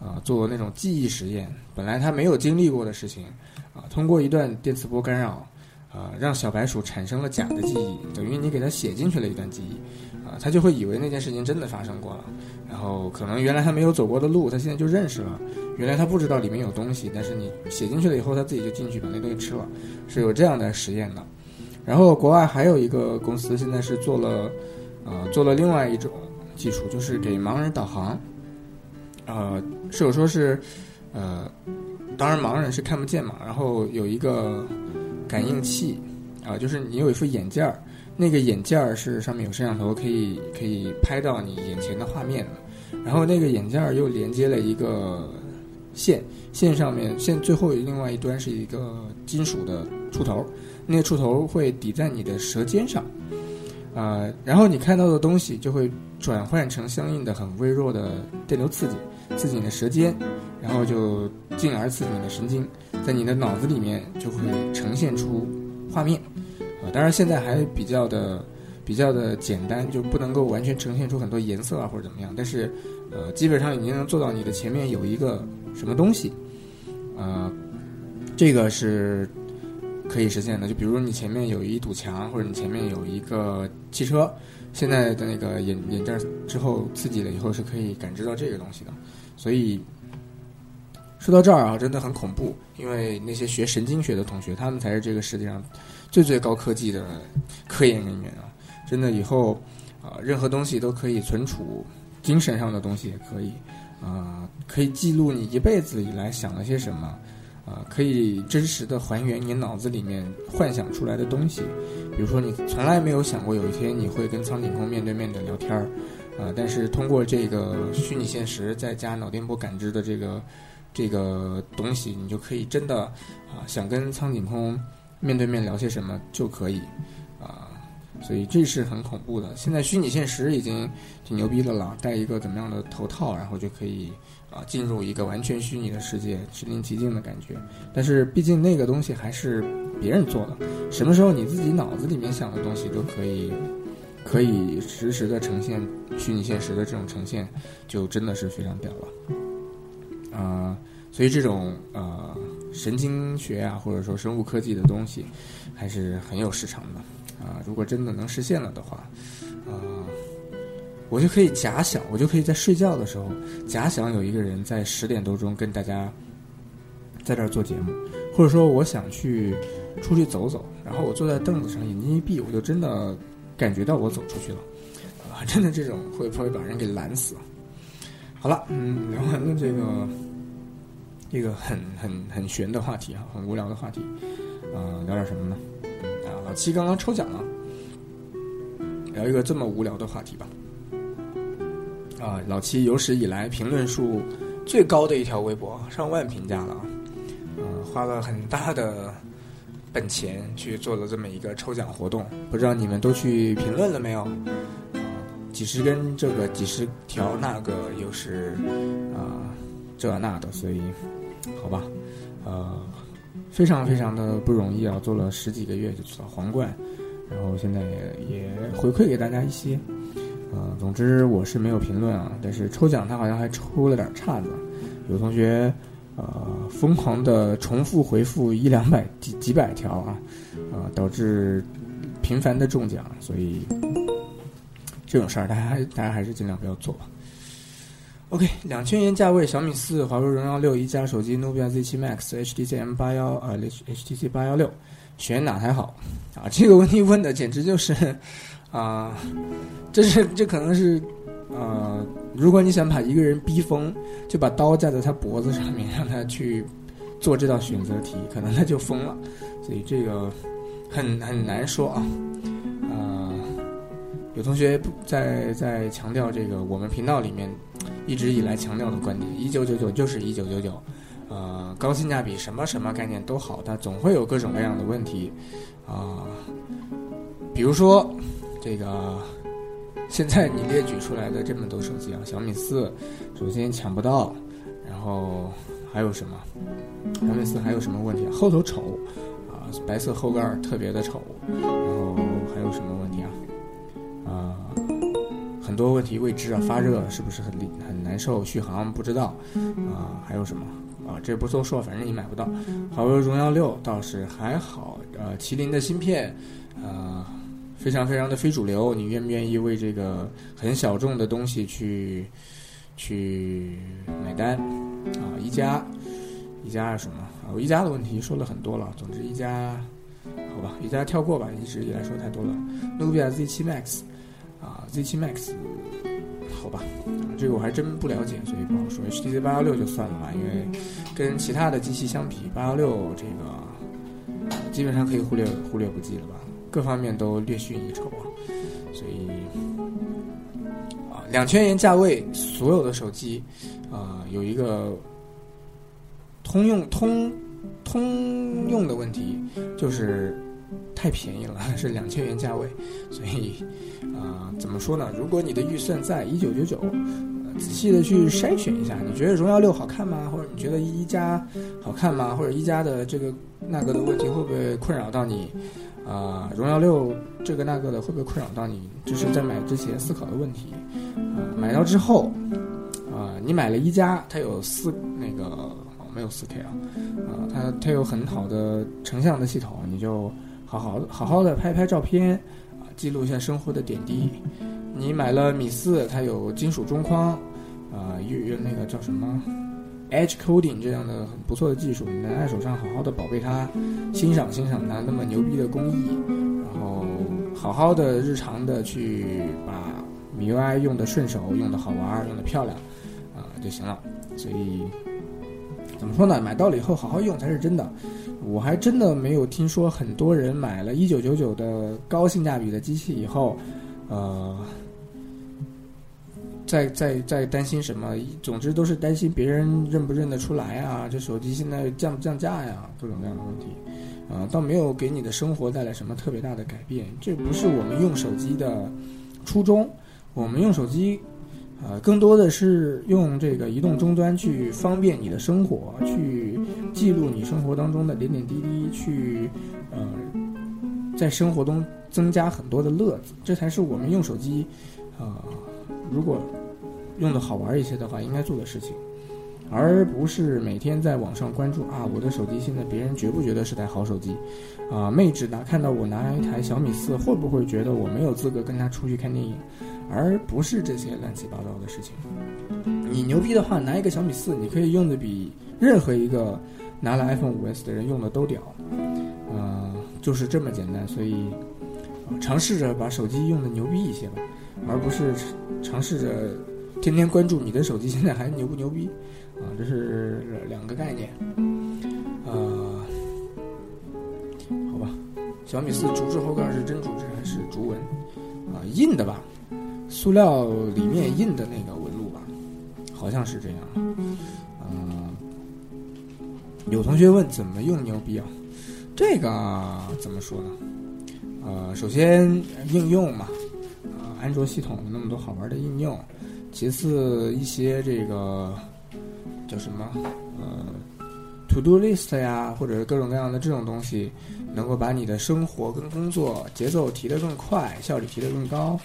啊，做那种记忆实验。本来他没有经历过的事情，啊，通过一段电磁波干扰，啊，让小白鼠产生了假的记忆，等于你给他写进去了一段记忆，他就会以为那件事情真的发生过了。然后可能原来他没有走过的路，他现在就认识了。原来他不知道里面有东西，但是你写进去了以后，他自己就进去把那东西吃了，是有这样的实验的。然后国外还有一个公司现在是做了，呃，做了另外一种技术，就是给盲人导航。呃，是有说是，呃，当然盲人是看不见嘛，然后有一个感应器，啊，就是你有一副眼镜儿，那个眼镜儿是上面有摄像头，可以可以拍到你眼前的画面的，然后那个眼镜儿又连接了一个线，线上面线最后另外一端是一个金属的触头，那个触头会抵在你的舌尖上，啊，然后你看到的东西就会转换成相应的很微弱的电流刺激。刺激你的舌尖，然后就进而刺激你的神经，在你的脑子里面就会呈现出画面，啊，当然现在还比较的比较的简单，就不能够完全呈现出很多颜色啊或者怎么样，但是，呃，基本上已经能做到你的前面有一个什么东西，啊，这个是可以实现的。就比如你前面有一堵墙，或者你前面有一个汽车，现在的那个眼眼镜之后刺激了以后是可以感知到这个东西的。所以说到这儿啊，真的很恐怖，因为那些学神经学的同学，他们才是这个世界上最最高科技的科研人员啊！真的，以后啊，任何东西都可以存储，精神上的东西也可以啊，可以记录你一辈子以来想了些什么啊，可以真实的还原你脑子里面幻想出来的东西。比如说，你从来没有想过有一天你会跟苍井空面对面的聊天儿。啊！但是通过这个虚拟现实再加脑电波感知的这个这个东西，你就可以真的啊，想跟苍井空面对面聊些什么就可以啊。所以这是很恐怖的。现在虚拟现实已经挺牛逼的了，戴一个怎么样的头套，然后就可以啊进入一个完全虚拟的世界，身临其境的感觉。但是毕竟那个东西还是别人做的，什么时候你自己脑子里面想的东西都可以。可以实时的呈现虚拟现实的这种呈现，就真的是非常屌了，啊，所以这种呃神经学啊，或者说生物科技的东西，还是很有市场的啊。如果真的能实现了的话，啊，我就可以假想，我就可以在睡觉的时候假想有一个人在十点多钟跟大家在这儿做节目，或者说我想去出去走走，然后我坐在凳子上，眼睛一闭，我就真的。感觉到我走出去了，啊，真的这种会不会把人给拦死？好了，嗯，聊完了这个一个很很很玄的话题哈，很无聊的话题，啊，聊点什么呢？啊，老七刚刚抽奖了，聊一个这么无聊的话题吧。啊，老七有史以来评论数最高的一条微博，上万评价了啊，呃，花了很大的本钱去做了这么一个抽奖活动，不知道你们都去评论了没有？几十根这个，几十条那个，又是啊这那的，所以好吧，呃，非常非常的不容易啊，做了十几个月就取到皇冠，然后现在也也回馈给大家一些，呃，总之我是没有评论啊，但是抽奖他好像还抽了点岔子，有同学。呃，疯狂的重复回复一两百几几百条啊，啊，导致频繁的中奖，所以这种事儿大家大家还是尽量不要做吧。OK，两千元价位，小米四、华为荣耀六、一加手机、努比亚 Z 七 Max、HTC M 八幺啊，HTC 八幺六，选哪台好？啊，这个问题问的简直就是啊，这是这可能是。呃，如果你想把一个人逼疯，就把刀架在他脖子上面，让他去做这道选择题，可能他就疯了。所以这个很很难说啊。呃，有同学在在强调这个，我们频道里面一直以来强调的观点：一九九九就是一九九九。呃，高性价比什么什么概念都好，但总会有各种各样的问题啊。比如说这个。现在你列举出来的这么多手机啊，小米四，首先抢不到，然后还有什么？小米四还有什么问题？后头丑，啊，白色后盖特别的丑，然后还有什么问题啊？啊，很多问题未知啊，发热是不是很很难受？续航不知道，啊，还有什么？啊，这不多说，反正你买不到。华为荣耀六倒是还好，呃，麒麟的芯片，呃。非常非常的非主流，你愿不愿意为这个很小众的东西去去买单啊？一加，一加是什么啊？一加的问题说了很多了。总之一加，好吧，一加跳过吧，一直以来说太多了。努比亚 Z7 Max 啊，Z7 Max 吧，这个我还真不了解，所以不好说。HTC 八幺六就算了吧，因为跟其他的机器相比，八幺六这个基本上可以忽略忽略不计了吧。各方面都略逊一筹啊，所以啊，两千元价位所有的手机啊，有一个通用通通用的问题，就是太便宜了，是两千元价位，所以啊，怎么说呢？如果你的预算在一九九九，仔细的去筛选一下，你觉得荣耀六好看吗？或者你觉得一加好看吗？或者一加的这个那个的问题会不会困扰到你？啊，荣耀六这个那个的会不会困扰到你？就是在买之前思考的问题。啊，买到之后，啊，你买了一加，它有四那个没有四 K 啊，啊，它它有很好的成像的系统，你就好好好好的拍拍照片，啊，记录一下生活的点滴。你买了米四，它有金属中框，啊，有有那个叫什么？Edge coding 这样的很不错的技术，你能在手上好好的宝贝它，欣赏欣赏它那么牛逼的工艺，然后好好的日常的去把 MIUI 用的顺手，用的好玩，用的漂亮，啊就行了。所以怎么说呢？买到了以后好好用才是真的。我还真的没有听说很多人买了一九九九的高性价比的机器以后，呃。在在在担心什么？总之都是担心别人认不认得出来啊！这手机现在降不降价呀？各种各样的问题，啊，倒没有给你的生活带来什么特别大的改变。这不是我们用手机的初衷。我们用手机，呃，更多的是用这个移动终端去方便你的生活，去记录你生活当中的点点滴滴，去呃，在生活中增加很多的乐子。这才是我们用手机，啊，如果。用的好玩一些的话，应该做的事情，而不是每天在网上关注啊，我的手机现在别人觉不觉得是台好手机？啊，妹纸拿看到我拿一台小米四，会不会觉得我没有资格跟他出去看电影？而不是这些乱七八糟的事情。你牛逼的话，拿一个小米四，你可以用的比任何一个拿了 iPhone 五 S 的人用的都屌。嗯，就是这么简单。所以，尝试着把手机用的牛逼一些吧，而不是尝试着。天天关注你的手机现在还牛不牛逼，啊，这是两个概念，啊，好吧，小米四竹制后盖是真竹制还是竹纹？啊，印的吧，塑料里面印的那个纹路吧，好像是这样。嗯，有同学问怎么用牛逼啊？这个怎么说呢？呃，首先应用嘛，啊，安卓系统那么多好玩的应用。其次，一些这个叫什么呃，to do list 呀，或者是各种各样的这种东西，能够把你的生活跟工作节奏提得更快，效率提得更高。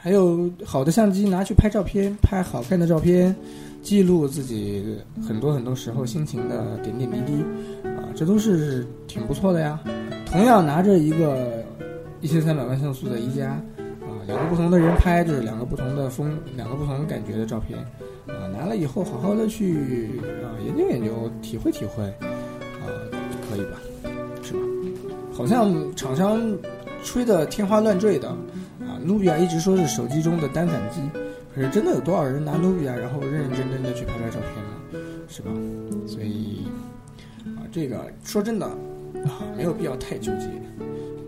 还有好的相机拿去拍照片，拍好看的照片，记录自己很多很多时候心情的点点滴滴，啊，这都是挺不错的呀。同样拿着一个一千三百万像素的一加。啊两个不同的人拍，就是两个不同的风，两个不同感觉的照片，啊，拿了以后好好的去啊研究研究，体会体会，啊，可以吧？是吧？好像厂商吹的天花乱坠的，努比亚一直说是手机中的单反机，可是真的有多少人拿努比亚然后认认真真的去拍拍照片呢？是吧？所以啊，这个说真的啊，没有必要太纠结，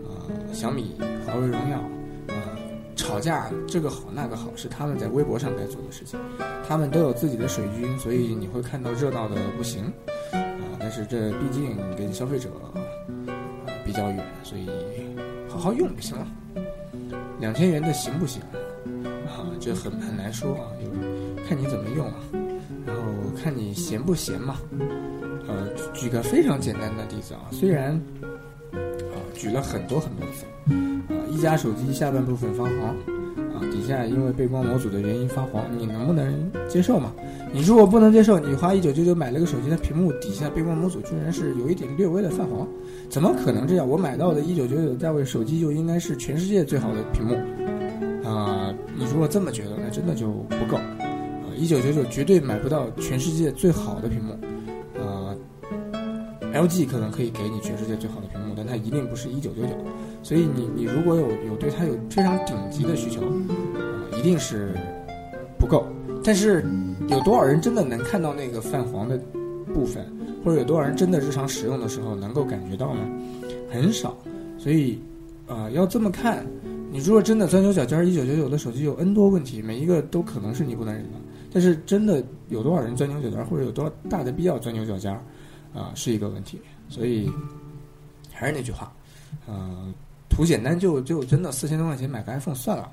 啊，小米、华为、荣耀。啊吵架，这个好那个好，是他们在微博上该做的事情。他们都有自己的水军，所以你会看到热闹的不行啊。但是这毕竟跟消费者啊比较远，所以好好用就行了。两千元的行不行啊？这很很难说啊，看你怎么用啊，然后看你闲不闲嘛。呃，举个非常简单的例子啊，虽然啊举了很多很多例子啊。一加手机下半部分发黄，底下因为背光模组的原因发黄，你能不能接受嘛？你如果不能接受，你花一九九九买了个手机，它屏幕底下背光模组居然是有一点略微的泛黄，怎么可能这样？我买到的一九九九价位手机就应该是全世界最好的屏幕，啊，你如果这么觉得，那真的就不够，啊，一九九九绝对买不到全世界最好的屏幕，呃，LG 可能可以给你全世界最好的屏幕，但它一定不是一九九九。所以你你如果有有对它有非常顶级的需求，啊，一定是不够。但是有多少人真的能看到那个泛黄的部分，或者有多少人真的日常使用的时候能够感觉到呢？很少。所以啊，要这么看，你如果真的钻牛角尖，一九九九的手机有 N 多问题，每一个都可能是你不能忍的。但是真的有多少人钻牛角尖，或者有多大的必要钻牛角尖，啊，是一个问题。所以还是那句话，嗯。图简单就就真的四千多块钱买个 iPhone 算了，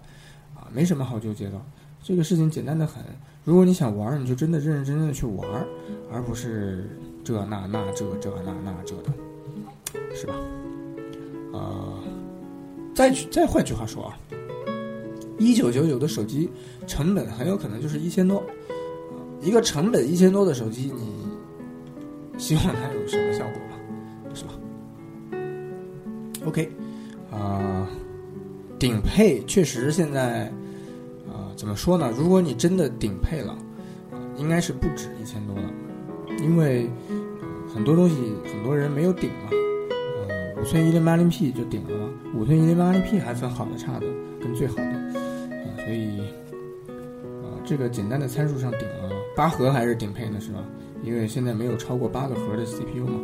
啊，没什么好纠结的，这个事情简单的很。如果你想玩，你就真的认认真真的去玩，而不是这那那这这那那这的，是吧？呃，再再换句话说啊，一九九九的手机成本很有可能就是一千多，一个成本一千多的手机，你希望它有什么效果？？OK。啊，顶配确实现在，啊，怎么说呢？如果你真的顶配了，应该是不止一千多了，因为很多东西很多人没有顶嘛。呃，五寸一零八零 P 就顶了嘛，五寸一零八零 P 还分好的差的跟最好的，啊，所以啊，这个简单的参数上顶了八核还是顶配呢是吧？因为现在没有超过八个核的 CPU 嘛，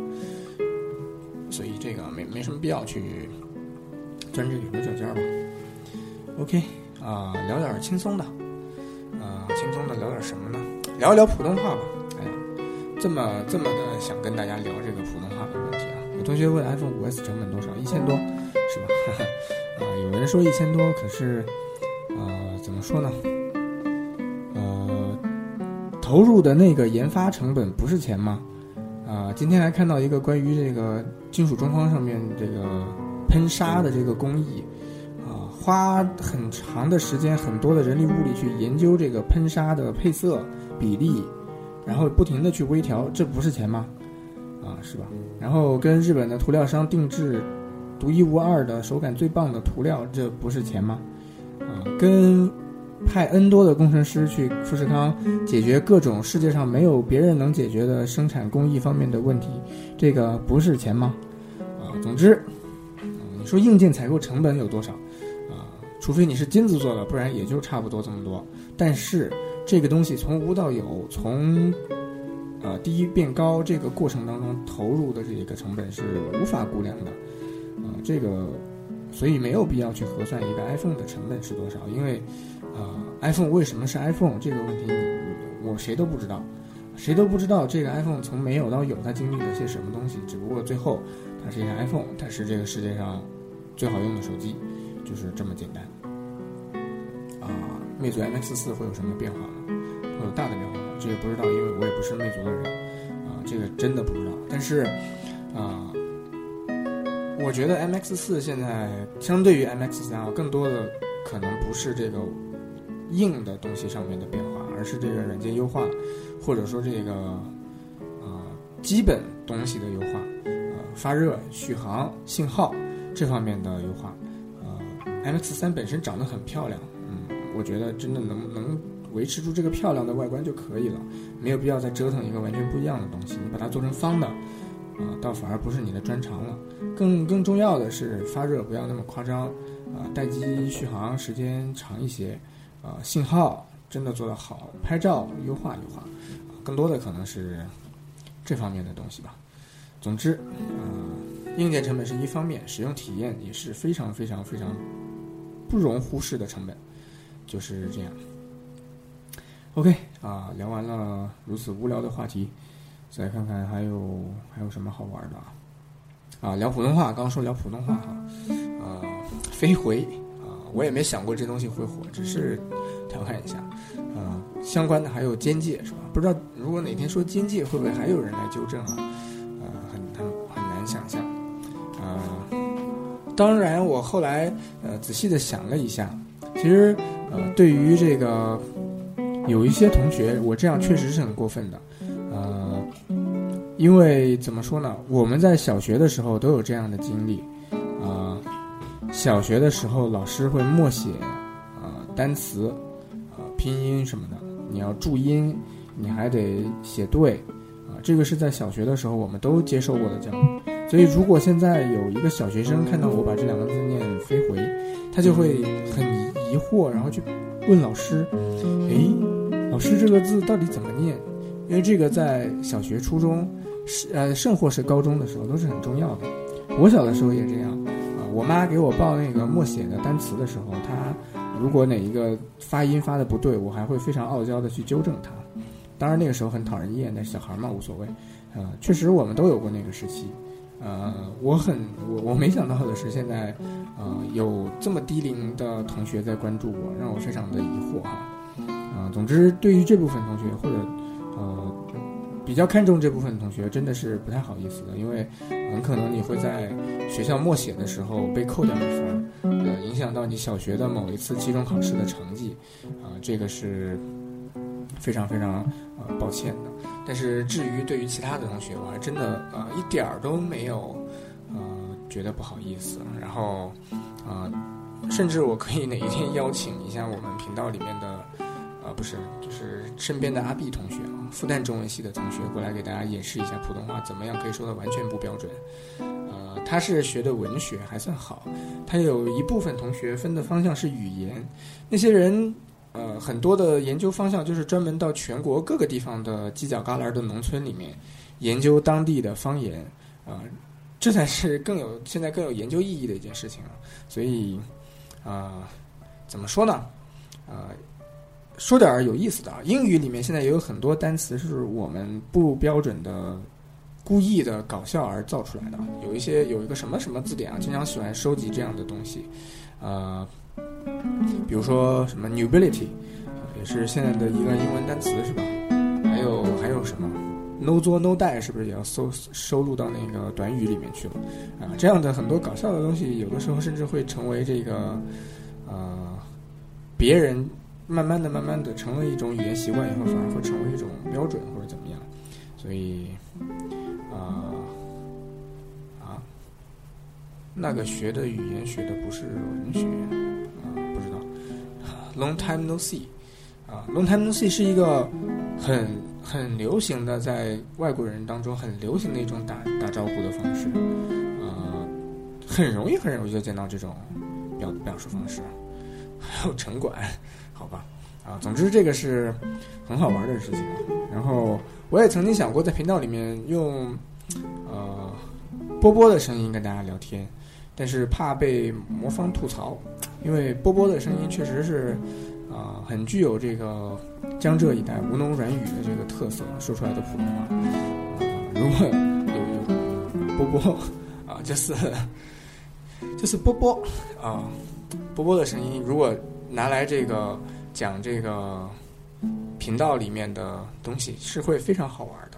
所以这个没没什么必要去。钻这个牛角尖吧，OK 啊，聊点轻松的，啊，轻松的聊点什么呢？聊一聊普通话吧。哎呀，这么这么的想跟大家聊这个普通话的问题啊。有同学问 iPhone 五 S 成本多少？一千多，是吧？啊，有人说一千多，可是，呃，怎么说呢？呃，投入的那个研发成本不是钱吗？啊，今天还看到一个关于这个金属中框上面这个。喷砂的这个工艺，啊，花很长的时间、很多的人力物力去研究这个喷砂的配色比例，然后不停的去微调，这不是钱吗？啊，是吧？然后跟日本的涂料商定制独一无二的手感最棒的涂料，这不是钱吗？啊，跟派 N 多的工程师去富士康解决各种世界上没有别人能解决的生产工艺方面的问题，这个不是钱吗？啊，总之。你说硬件采购成本有多少？啊，除非你是金子做的，不然也就差不多这么多。但是这个东西从无到有，从呃低变高这个过程当中投入的这个成本是无法估量的。啊，这个所以没有必要去核算一个 iPhone 的成本是多少，因为啊，iPhone 为什么是 iPhone 这个问题，我谁都不知道。谁都不知道这个 iPhone 从没有到有，它经历了些什么东西。只不过最后，它是一台 iPhone，它是这个世界上最好用的手机，就是这么简单。啊，魅族 MX 四会有什么变化吗？会有大的变化吗？这个不知道，因为我也不是魅族的人，啊，这个真的不知道。但是，啊，我觉得 MX 四现在相对于 MX 三啊，更多的可能不是这个硬的东西上面的变化。而是这个软件优化，或者说这个啊基本东西的优化，呃发热、续航、信号这方面的优化，呃 MX 三本身长得很漂亮，嗯，我觉得真的能能维持住这个漂亮的外观就可以了，没有必要再折腾一个完全不一样的东西。你把它做成方的，啊，倒反而不是你的专长了。更更重要的是发热不要那么夸张，啊，待机续航时间长一些，啊，信号。真的做得好，拍照优化优化，更多的可能是这方面的东西吧。总之，嗯，硬件成本是一方面，使用体验也是非常非常非常不容忽视的成本，就是这样。OK，啊，聊完了如此无聊的话题，再看看还有还有什么好玩的啊？啊，聊普通话，刚刚说聊普通话哈，啊，飞回，我也没想过这东西会火，只是。调侃一下，啊，相关的还有边界是吧？不知道如果哪天说边界，会不会还有人来纠正啊？呃，很很难想象。啊，当然，我后来呃仔细的想了一下，其实呃对于这个有一些同学，我这样确实是很过分的，呃，因为怎么说呢？我们在小学的时候都有这样的经历，小学的时候老师会默写啊单词。拼音什么的，你要注音，你还得写对，啊，这个是在小学的时候我们都接受过的教育。所以，如果现在有一个小学生看到我把这两个字念“飞回”，他就会很疑惑，然后去问老师：“诶，老师这个字到底怎么念？”因为这个在小学、初中，是呃，甚或是高中的时候都是很重要的。我小的时候也这样，我妈给我报那个默写的单词的时候，她。如果哪一个发音发的不对，我还会非常傲娇的去纠正她。当然那个时候很讨人厌，但小孩嘛无所谓。呃，确实我们都有过那个时期。呃，我很我我没想到的是现在，呃，有这么低龄的同学在关注我，让我非常的疑惑哈。啊，总之对于这部分同学或者。比较看重这部分的同学，真的是不太好意思的，因为很可能你会在学校默写的时候被扣掉一分，呃，影响到你小学的某一次期中考试的成绩，啊，这个是非常非常呃抱歉的。但是至于对于其他的同学，我还真的呃一点儿都没有呃觉得不好意思，然后啊，甚至我可以哪一天邀请一下我们频道里面的。啊，不是，就是身边的阿 B 同学，复旦中文系的同学过来给大家演示一下普通话怎么样可以说的完全不标准。呃，他是学的文学，还算好。他有一部分同学分的方向是语言，那些人呃很多的研究方向就是专门到全国各个地方的犄角旮旯的农村里面研究当地的方言啊，这才是更有现在更有研究意义的一件事情了。所以啊，怎么说呢？啊。说点儿有意思的啊，英语里面现在也有很多单词是我们不标准的、故意的搞笑而造出来的。有一些有一个什么什么字典啊，经常喜欢收集这样的东西，呃，比如说什么 nobility，也是现在的一个英文单词是吧？还有还有什么 no 作 no die，是不是也要收收录到那个短语里面去了？啊，这样的很多搞笑的东西，有的时候甚至会成为这个呃别人。慢慢的、慢慢的，成为一种语言习惯以后，反而会成为一种标准或者怎么样。所以，啊啊，那个学的语言学的不是文学啊，不知道。Long time no see，啊，Long time no see 是一个很很流行的，在外国人当中很流行的一种打打招呼的方式，啊，很容易很容易就见到这种表表述方式，还有城管。好吧，啊，总之这个是很好玩的事情。然后我也曾经想过在频道里面用呃波波的声音跟大家聊天，但是怕被魔方吐槽，因为波波的声音确实是啊，很具有这个江浙一带吴侬软语的这个特色，说出来的普通话。如果有有波波啊，就是就是波波啊，波波的声音，如果拿来这个讲这个频道里面的东西，是会非常好玩的。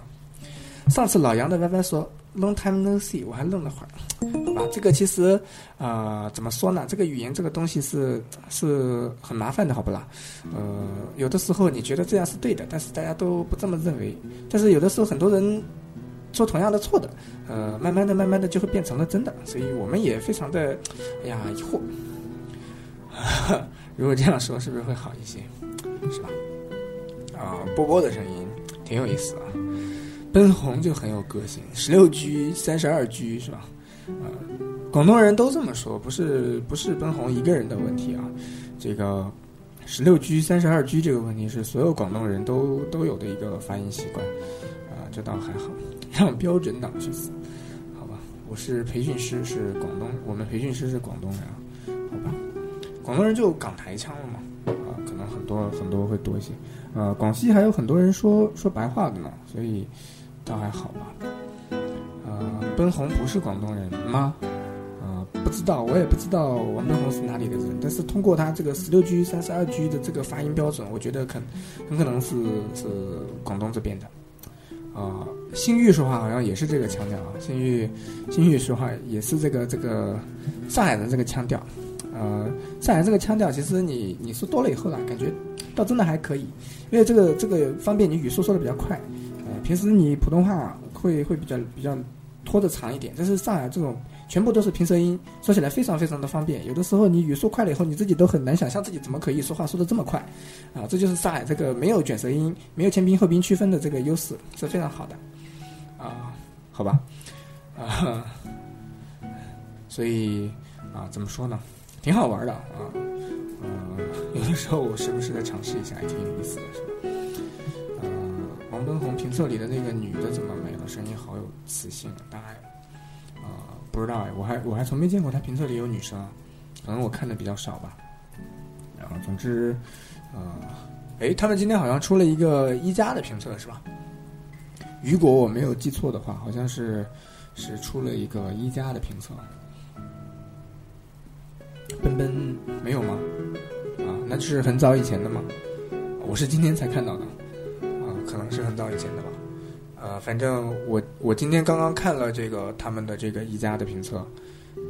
上次老杨的 YY 说 “long time no see”，我还愣了会儿。好吧，这个其实啊，怎么说呢？这个语言这个东西是是很麻烦的，好不啦？呃，有的时候你觉得这样是对的，但是大家都不这么认为。但是有的时候很多人做同样的错的，呃，慢慢的、慢慢的就会变成了真的。所以我们也非常的，哎呀，疑惑。如果这样说，是不是会好一些？是吧？啊，波波的声音挺有意思啊。奔红就很有个性，十六 G、三十二 G 是吧？啊，广东人都这么说，不是不是奔红一个人的问题啊。这个十六 G、三十二 G 这个问题是所有广东人都都有的一个发音习惯啊，这倒还好。让标准党去死，好吧？我是培训师，是广东，我们培训师是广东人啊，广东人就港台腔了嘛，啊，可能很多很多会多一些。呃，广西还有很多人说说白话的呢，所以。倒还好吧，呃，奔红不是广东人吗？呃，不知道，我也不知道王奔红是哪里的人。但是通过他这个十六 G、三十二 G 的这个发音标准，我觉得可很可能是是广东这边的。啊，新玉说话好像也是这个腔调啊，新玉新玉说话也是这个这个上海人这个腔调。呃，上海这个腔调其实你你说多了以后呢，感觉倒真的还可以，因为这个这个方便你语速说的比较快。平时你普通话会会比较比较拖得长一点，但是上海这种全部都是平舌音，说起来非常非常的方便。有的时候你语速快了以后，你自己都很难想象自己怎么可以说话说的这么快，啊，这就是上海这个没有卷舌音、没有前鼻后鼻区分的这个优势，是非常好的，啊，好吧，啊，所以啊，怎么说呢，挺好玩的啊，呃，有的时候我时不时的尝试一下，也挺有意思的，是吧？黄奔红评测里的那个女的怎么没了？声音好有磁性，大概啊不知道哎，我还我还从没见过她评测里有女生，可能我看的比较少吧。然后总之，呃，哎，他们今天好像出了一个一加的评测是吧？如果我没有记错的话，好像是是出了一个一加的评测。奔奔没有吗？啊，那是很早以前的吗？我是今天才看到的。啊可能是很早以前的吧，呃，反正我我今天刚刚看了这个他们的这个一家的评测，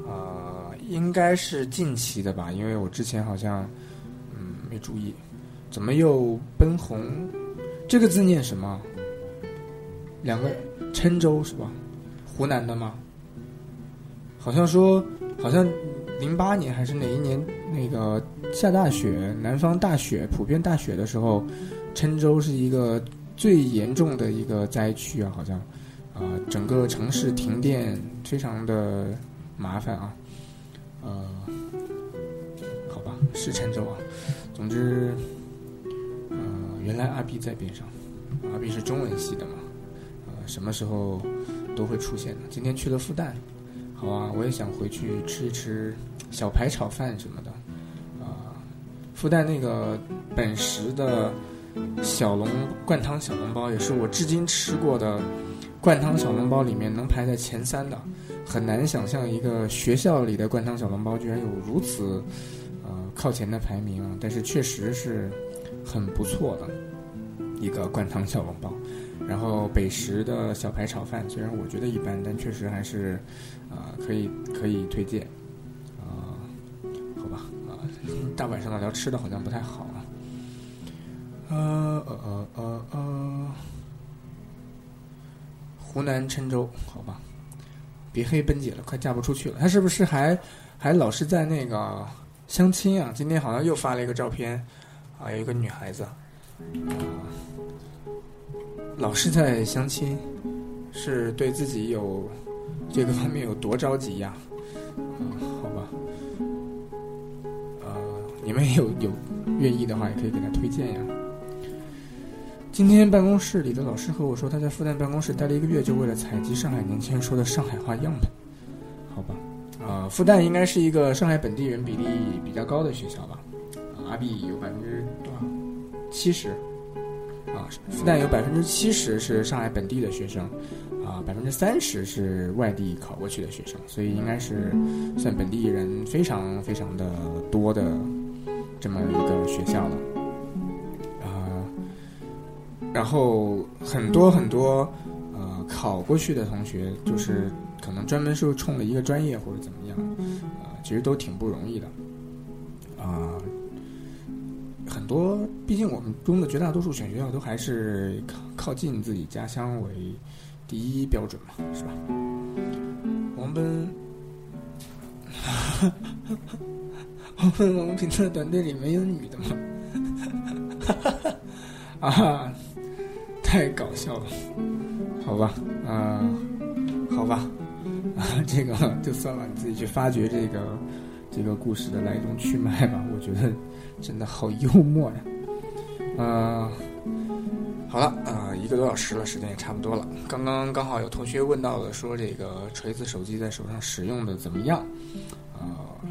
啊，应该是近期的吧，因为我之前好像嗯没注意，怎么又奔红这个字念什么？两个郴州是吧？湖南的吗？好像说好像零八年还是哪一年那个下大雪，南方大雪普遍大雪的时候，郴州是一个。最严重的一个灾区啊，好像，啊，整个城市停电非常的麻烦啊，呃，好吧，是郴州啊。总之，呃，原来阿 B 在边上，阿 B 是中文系的嘛，呃，什么时候都会出现的。今天去了复旦，好啊，我也想回去吃一吃小排炒饭什么的，啊，复旦那个本食的。小笼灌汤小笼包也是我至今吃过的灌汤小笼包里面能排在前三的，很难想象一个学校里的灌汤小笼包居然有如此呃靠前的排名！但是确实是很不错的一个灌汤小笼包。然后北食的小排炒饭虽然我觉得一般，但确实还是啊可以可以推荐啊，好吧啊，大晚上的聊吃的好像不太好啊。呃呃呃呃呃，湖南郴州，好吧，别黑奔姐了，快嫁不出去了。她是不是还还老是在那个相亲啊？今天好像又发了一个照片，啊，有一个女孩子，老是在相亲，是对自己有这个方面有多着急呀？好吧，呃，你们有有愿意的话，也可以给他推荐呀。今天办公室里的老师和我说，他在复旦办公室待了一个月，就为了采集上海年轻人说的上海话样本。好吧，啊，复旦应该是一个上海本地人比例比较高的学校吧？阿 B 有百分之多少七十，啊，复旦有百分之七十是上海本地的学生，啊，百分之三十是外地考过去的学生，所以应该是算本地人非常非常的多的这么一个学校了，啊，然后很多很多呃考过去的同学，就是可能专门是冲了一个专业或者怎么样，啊，其实都挺不容易的，啊。多，毕竟我们中的绝大多数选学校都还是靠靠近自己家乡为第一标准嘛，是吧？我们，我们我们评测团队里没有女的吗？啊，太搞笑了，好吧，啊，好吧，啊，这个就算了，你自己去发掘这个这个故事的来龙去脉吧，我觉得。真的好幽默呀！呃，好了，啊，一个多小时了，时间也差不多了。刚刚刚好有同学问到了，说这个锤子手机在手上使用的怎么样？呃，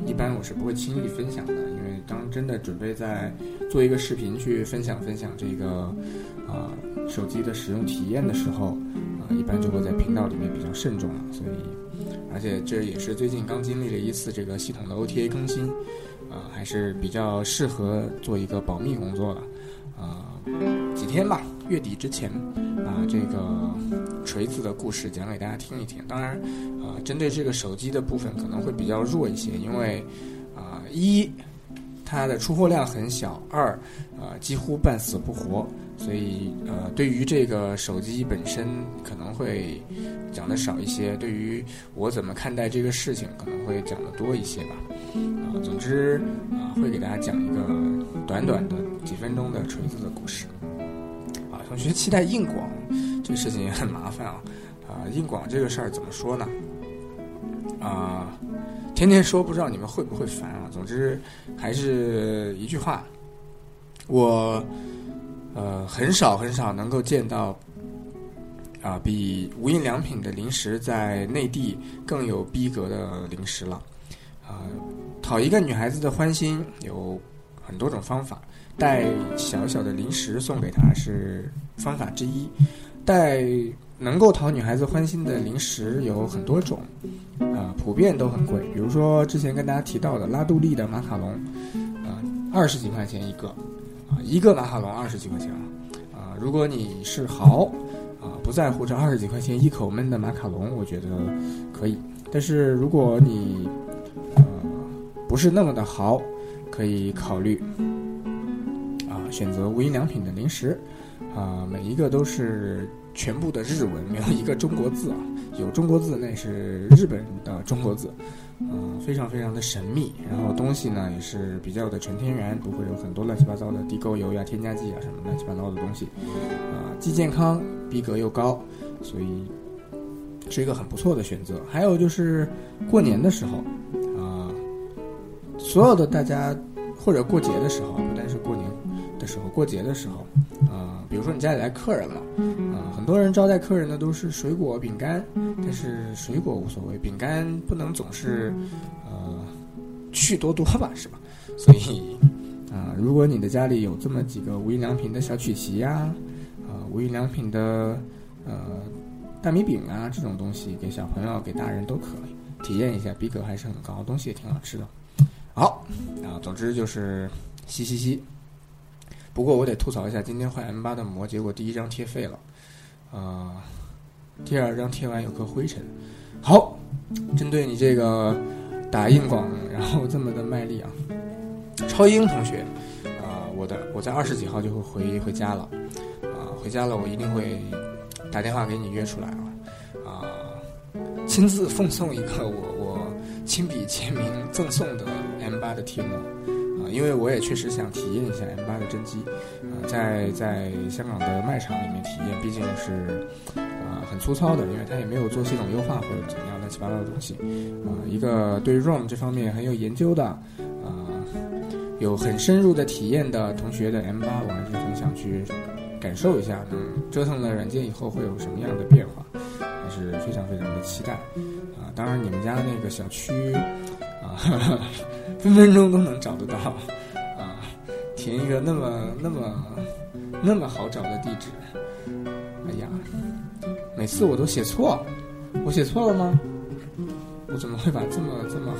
一般我是不会轻易分享的，因为当真的准备在做一个视频去分享分享这个啊手机的使用体验的时候，啊，一般就会在频道里面比较慎重了。所以，而且这也是最近刚经历了一次这个系统的 OTA 更新。啊，还是比较适合做一个保密工作的，啊，几天吧，月底之前，把这个锤子的故事讲给大家听一听。当然，啊，针对这个手机的部分可能会比较弱一些，因为，啊，一，它的出货量很小；二，啊，几乎半死不活。所以，呃，对于这个手机本身可能会讲的少一些，对于我怎么看待这个事情可能会讲的多一些吧。啊，总之啊，会给大家讲一个短短的几分钟的锤子的故事。啊，同学期待硬广，这个事情也很麻烦啊。啊，硬广这个事儿怎么说呢？啊，天天说不知道你们会不会烦啊。总之还是一句话，我呃很少很少能够见到啊比无印良品的零食在内地更有逼格的零食了。啊，讨一个女孩子的欢心有很多种方法，带小小的零食送给她是方法之一。带能够讨女孩子欢心的零食有很多种，啊，普遍都很贵。比如说之前跟大家提到的拉杜利的马卡龙，啊，二十几块钱一个，啊，一个马卡龙二十几块钱啊。啊，如果你是豪，啊，不在乎这二十几块钱一口闷的马卡龙，我觉得可以。但是如果你呃不是那么的豪，可以考虑啊，选择无印良品的零食啊，每一个都是全部的日文，没有一个中国字啊，有中国字那是日本的中国字，嗯，非常非常的神秘。然后东西呢也是比较的纯天然，不会有很多乱七八糟的地沟油呀、添加剂啊什么乱七八糟的东西，啊，既健康，逼格又高，所以是一个很不错的选择。还有就是过年的时候。啊所有的大家，或者过节的时候，不单是过年时候，过节的时候，啊，比如说你家里来客人了，啊，很多人招待客人的都是水果、饼干，但是水果无所谓，饼干不能总是，呃，趣多多吧，是吧？所以，啊，如果你的家里有这么几个无印良品的小曲奇呀，啊，无印良品的呃大米饼啊，这种东西给小朋友、给大人都可以体验一下，逼格还是很高，东西也挺好吃的。好啊，总之就是嘻嘻嘻。不过我得吐槽一下，今天换 M 八的膜，结果第一张贴废了，啊，第二张贴完有颗灰尘。好，针对你这个打印广，然后这么的卖力啊，超英同学啊，我的我在二十几号就会回回家了，啊，回家了我一定会打电话给你约出来啊，啊，亲自奉送一个我我亲笔签名赠送的。M 八的贴膜因为我也确实想体验一下 M 八的真机，啊，在在香港的卖场里面体验，毕竟是啊很粗糙的，因为它也没有做系统优化或者怎么样乱七八糟的东西，啊，一个对 ROM 这方面很有研究的，啊，有很深入的体验的同学的 M 八，我还是很想去感受一下，嗯折腾了软件以后会有什么样的变化，还是非常非常的期待，啊，当然你们家那个小区。分分钟都能找得到，啊，填一个那么那么那么好找的地址？哎呀，每次我都写错，我写错了吗？我怎么会把这么这么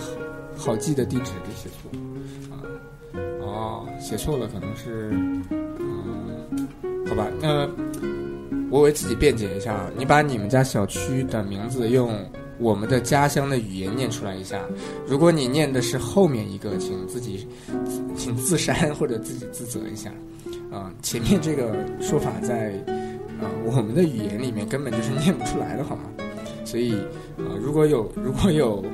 好好记的地址给写错？啊，哦，写错了，可能是，嗯，好吧，那我为自己辩解一下，你把你们家小区的名字用我们的家乡的语言念出来一下。如果你念的是后面一个，请自己请自删或者自己自责一下。啊，前面这个说法在啊我们的语言里面根本就是念不出来的，好吗？所以啊，如果有如果有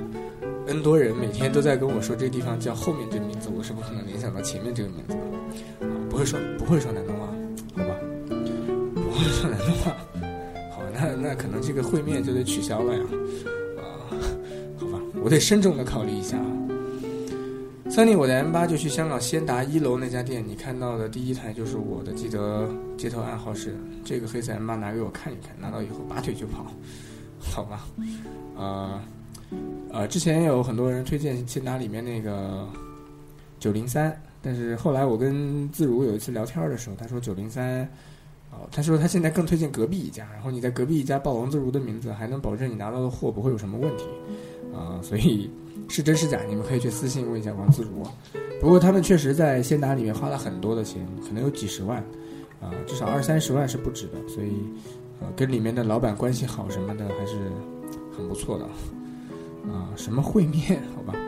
N 多人每天都在跟我说这地方叫后面这个名字，我是不可能联想到前面这个名字的。啊，不会说不会说南通话，好吧？不会说南通话，这个会面就得取消了呀。啊，好吧，我得慎重的考虑一下啊。三年我的 M 八就去香港先达一楼那家店，你看到的第一台就是我的，记得接头暗号是这个黑色 M 八拿给我看一看，拿到以后拔腿就跑，好吧？呃呃，之前有很多人推荐先达里面那个九零三，但是后来我跟自如有一次聊天的时候，他说九零三，哦，他说他现在更推荐隔壁一家，然后你在隔壁一家报王自如的名字，还能保证你拿到的货不会有什么问题，啊、所以。是真是假？你们可以去私信问一下王自如。不过他们确实在先达里面花了很多的钱，可能有几十万，啊、至少二三十万是不止的。所以，呃，跟里面的老板关系好什么的还是很不错的。啊、什么会面？好吧。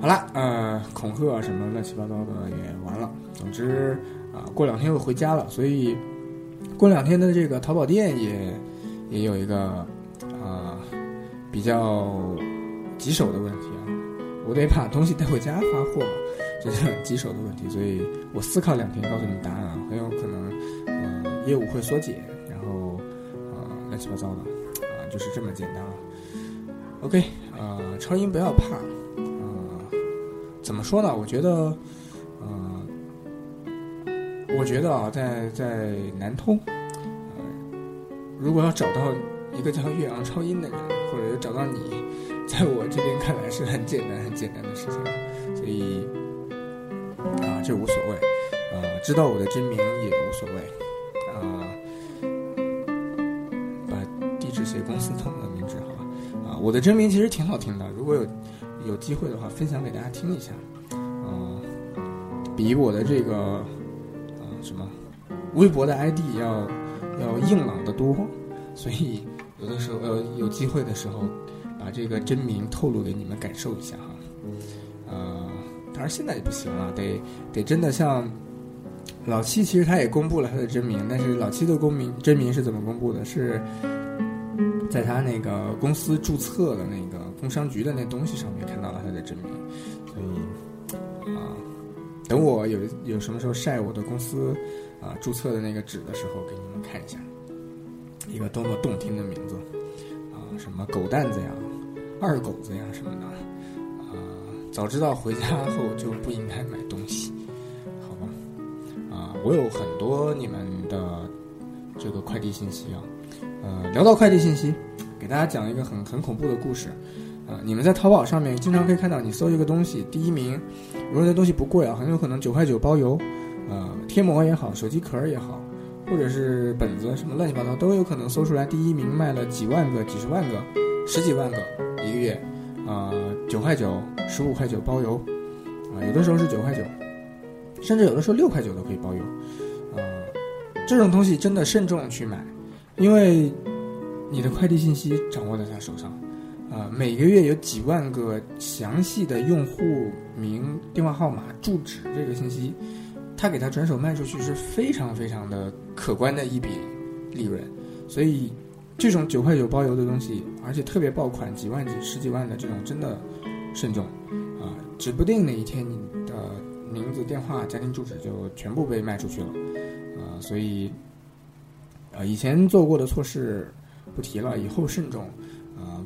好了，呃，恐吓什么乱七八糟的也完了。总之，啊、过两天又回家了，所以过两天的这个淘宝店也也有一个啊、比较。棘手的问题啊，我得把东西带回家发货，这是很棘手的问题，所以我思考两天告诉你答案啊，很有可能，呃，业务会缩减，然后，呃，乱七八糟的，啊、就是这么简单啊。OK，呃，超音不要怕，呃，怎么说呢？我觉得，我觉得啊，在在南通，呃，如果要找到一个叫岳阳超音的人，或者找到你。在我这边看来是很简单、很简单的事情，所以啊，这无所谓。呃，知道我的真名也无所谓。啊，把地址写公司通的名字好吧？啊，我的真名其实挺好听的，如果有有机会的话，分享给大家听一下。嗯、比我的这个微博的 ID 要要硬朗的多，所以有的时候呃有机会的时候。把这个真名透露给你们感受一下哈，呃，当然现在也不行了，得得真的像老七，其实他也公布了他的真名，但是老七的公名真名是怎么公布的？是在他那个公司注册的那个工商局的那东西上面看到了他的真名，所以，等我有有什么时候晒我的公司啊注册的那个纸的时候，给你们看一下，一个多么动听的名字啊，什么狗蛋子呀！二狗子呀什么的，啊、早知道回家后就不应该买东西，好吧？啊、我有很多你们的这个快递信息啊，呃，聊到快递信息，给大家讲一个很很恐怖的故事，你们在淘宝上面经常可以看到，你搜一个东西，第一名，如果这东西不贵啊，很有可能九块九包邮，呃，贴膜也好，手机壳也好，或者是本子什么乱七八糟都有可能搜出来，第一名卖了几万个、几十万个、十几万个。一个月，啊、九块九、十五块九包邮，啊、有的时候是九块九，甚至有的时候六块九都可以包邮，啊、这种东西真的慎重去买，因为你的快递信息掌握在他手上，啊、每个月有几万个详细的用户名、电话号码、住址这个信息，他给他转手卖出去是非常非常的可观的一笔利润，所以。这种九块九包邮的东西，而且特别爆款，几万几、十几万的这种，真的慎重啊！指不定哪一天你的名字、电话、家庭住址就全部被卖出去了啊！所以啊，以前做过的错事不提了，以后慎重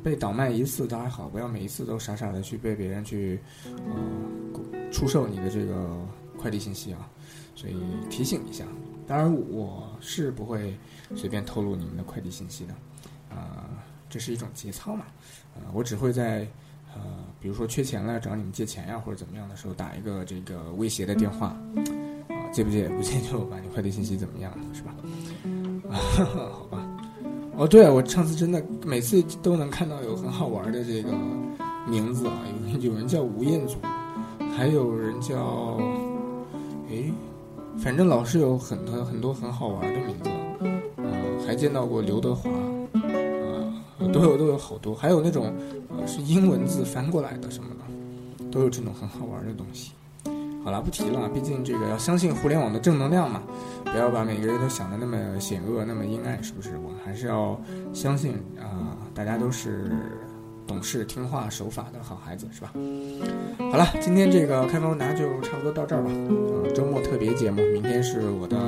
被倒卖一次倒还好，不要每一次都傻傻的去被别人去呃出售你的这个快递信息啊！所以提醒一下。当然，我是不会随便透露你们的快递信息的，啊、这是一种节操嘛，呃，我只会在呃，比如说缺钱了找你们借钱呀，或者怎么样的时候打一个这个威胁的电话，啊，借不借不借就把你快递信息怎么样是吧？啊，好吧。哦，对我上次真的每次都能看到有很好玩的这个名字啊，有有人叫吴彦祖，还有人叫，诶，反正老是有很多很多很好玩的名字，嗯，还见到过刘德华，啊，都有都有好多，还有那种呃是英文字翻过来的什么的，都有这种很好玩的东西。好了，不提了，毕竟这个要相信互联网的正能量嘛，不要把每个人都想的那么险恶、那么阴暗，是不是？我们还是要相信啊，大家都是懂事、听话、守法的好孩子，是吧？好了，今天这个开放问答就差不多到这儿吧。呃，周末特别节目，明天是我的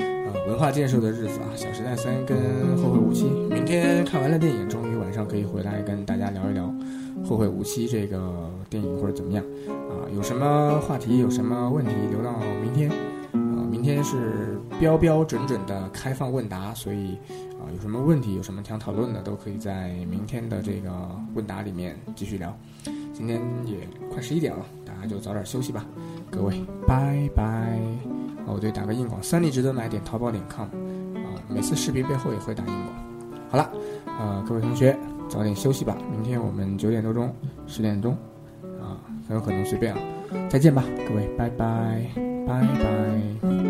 呃文化建设的日子啊，《小时代三》跟《后会无期》，明天看完了电影，终于晚上可以回来跟大家聊一聊《后会无期》这个电影或者怎么样啊。有什么话题，有什么问题，留到明天。啊，明天是标标准准的开放问答，所以啊，有什么问题，有什么想讨论的，都可以在明天的这个问答里面继续聊。今天也快十一点了，大家就早点休息吧。各位，拜拜。哦，对，打个硬广，三立值得买点淘宝点 com。啊，每次视频背后也会打硬广。好了，呃，各位同学，早点休息吧。明天我们九点多钟，十点钟。啊很有可能随便啊，再见吧，各位，拜拜拜，拜。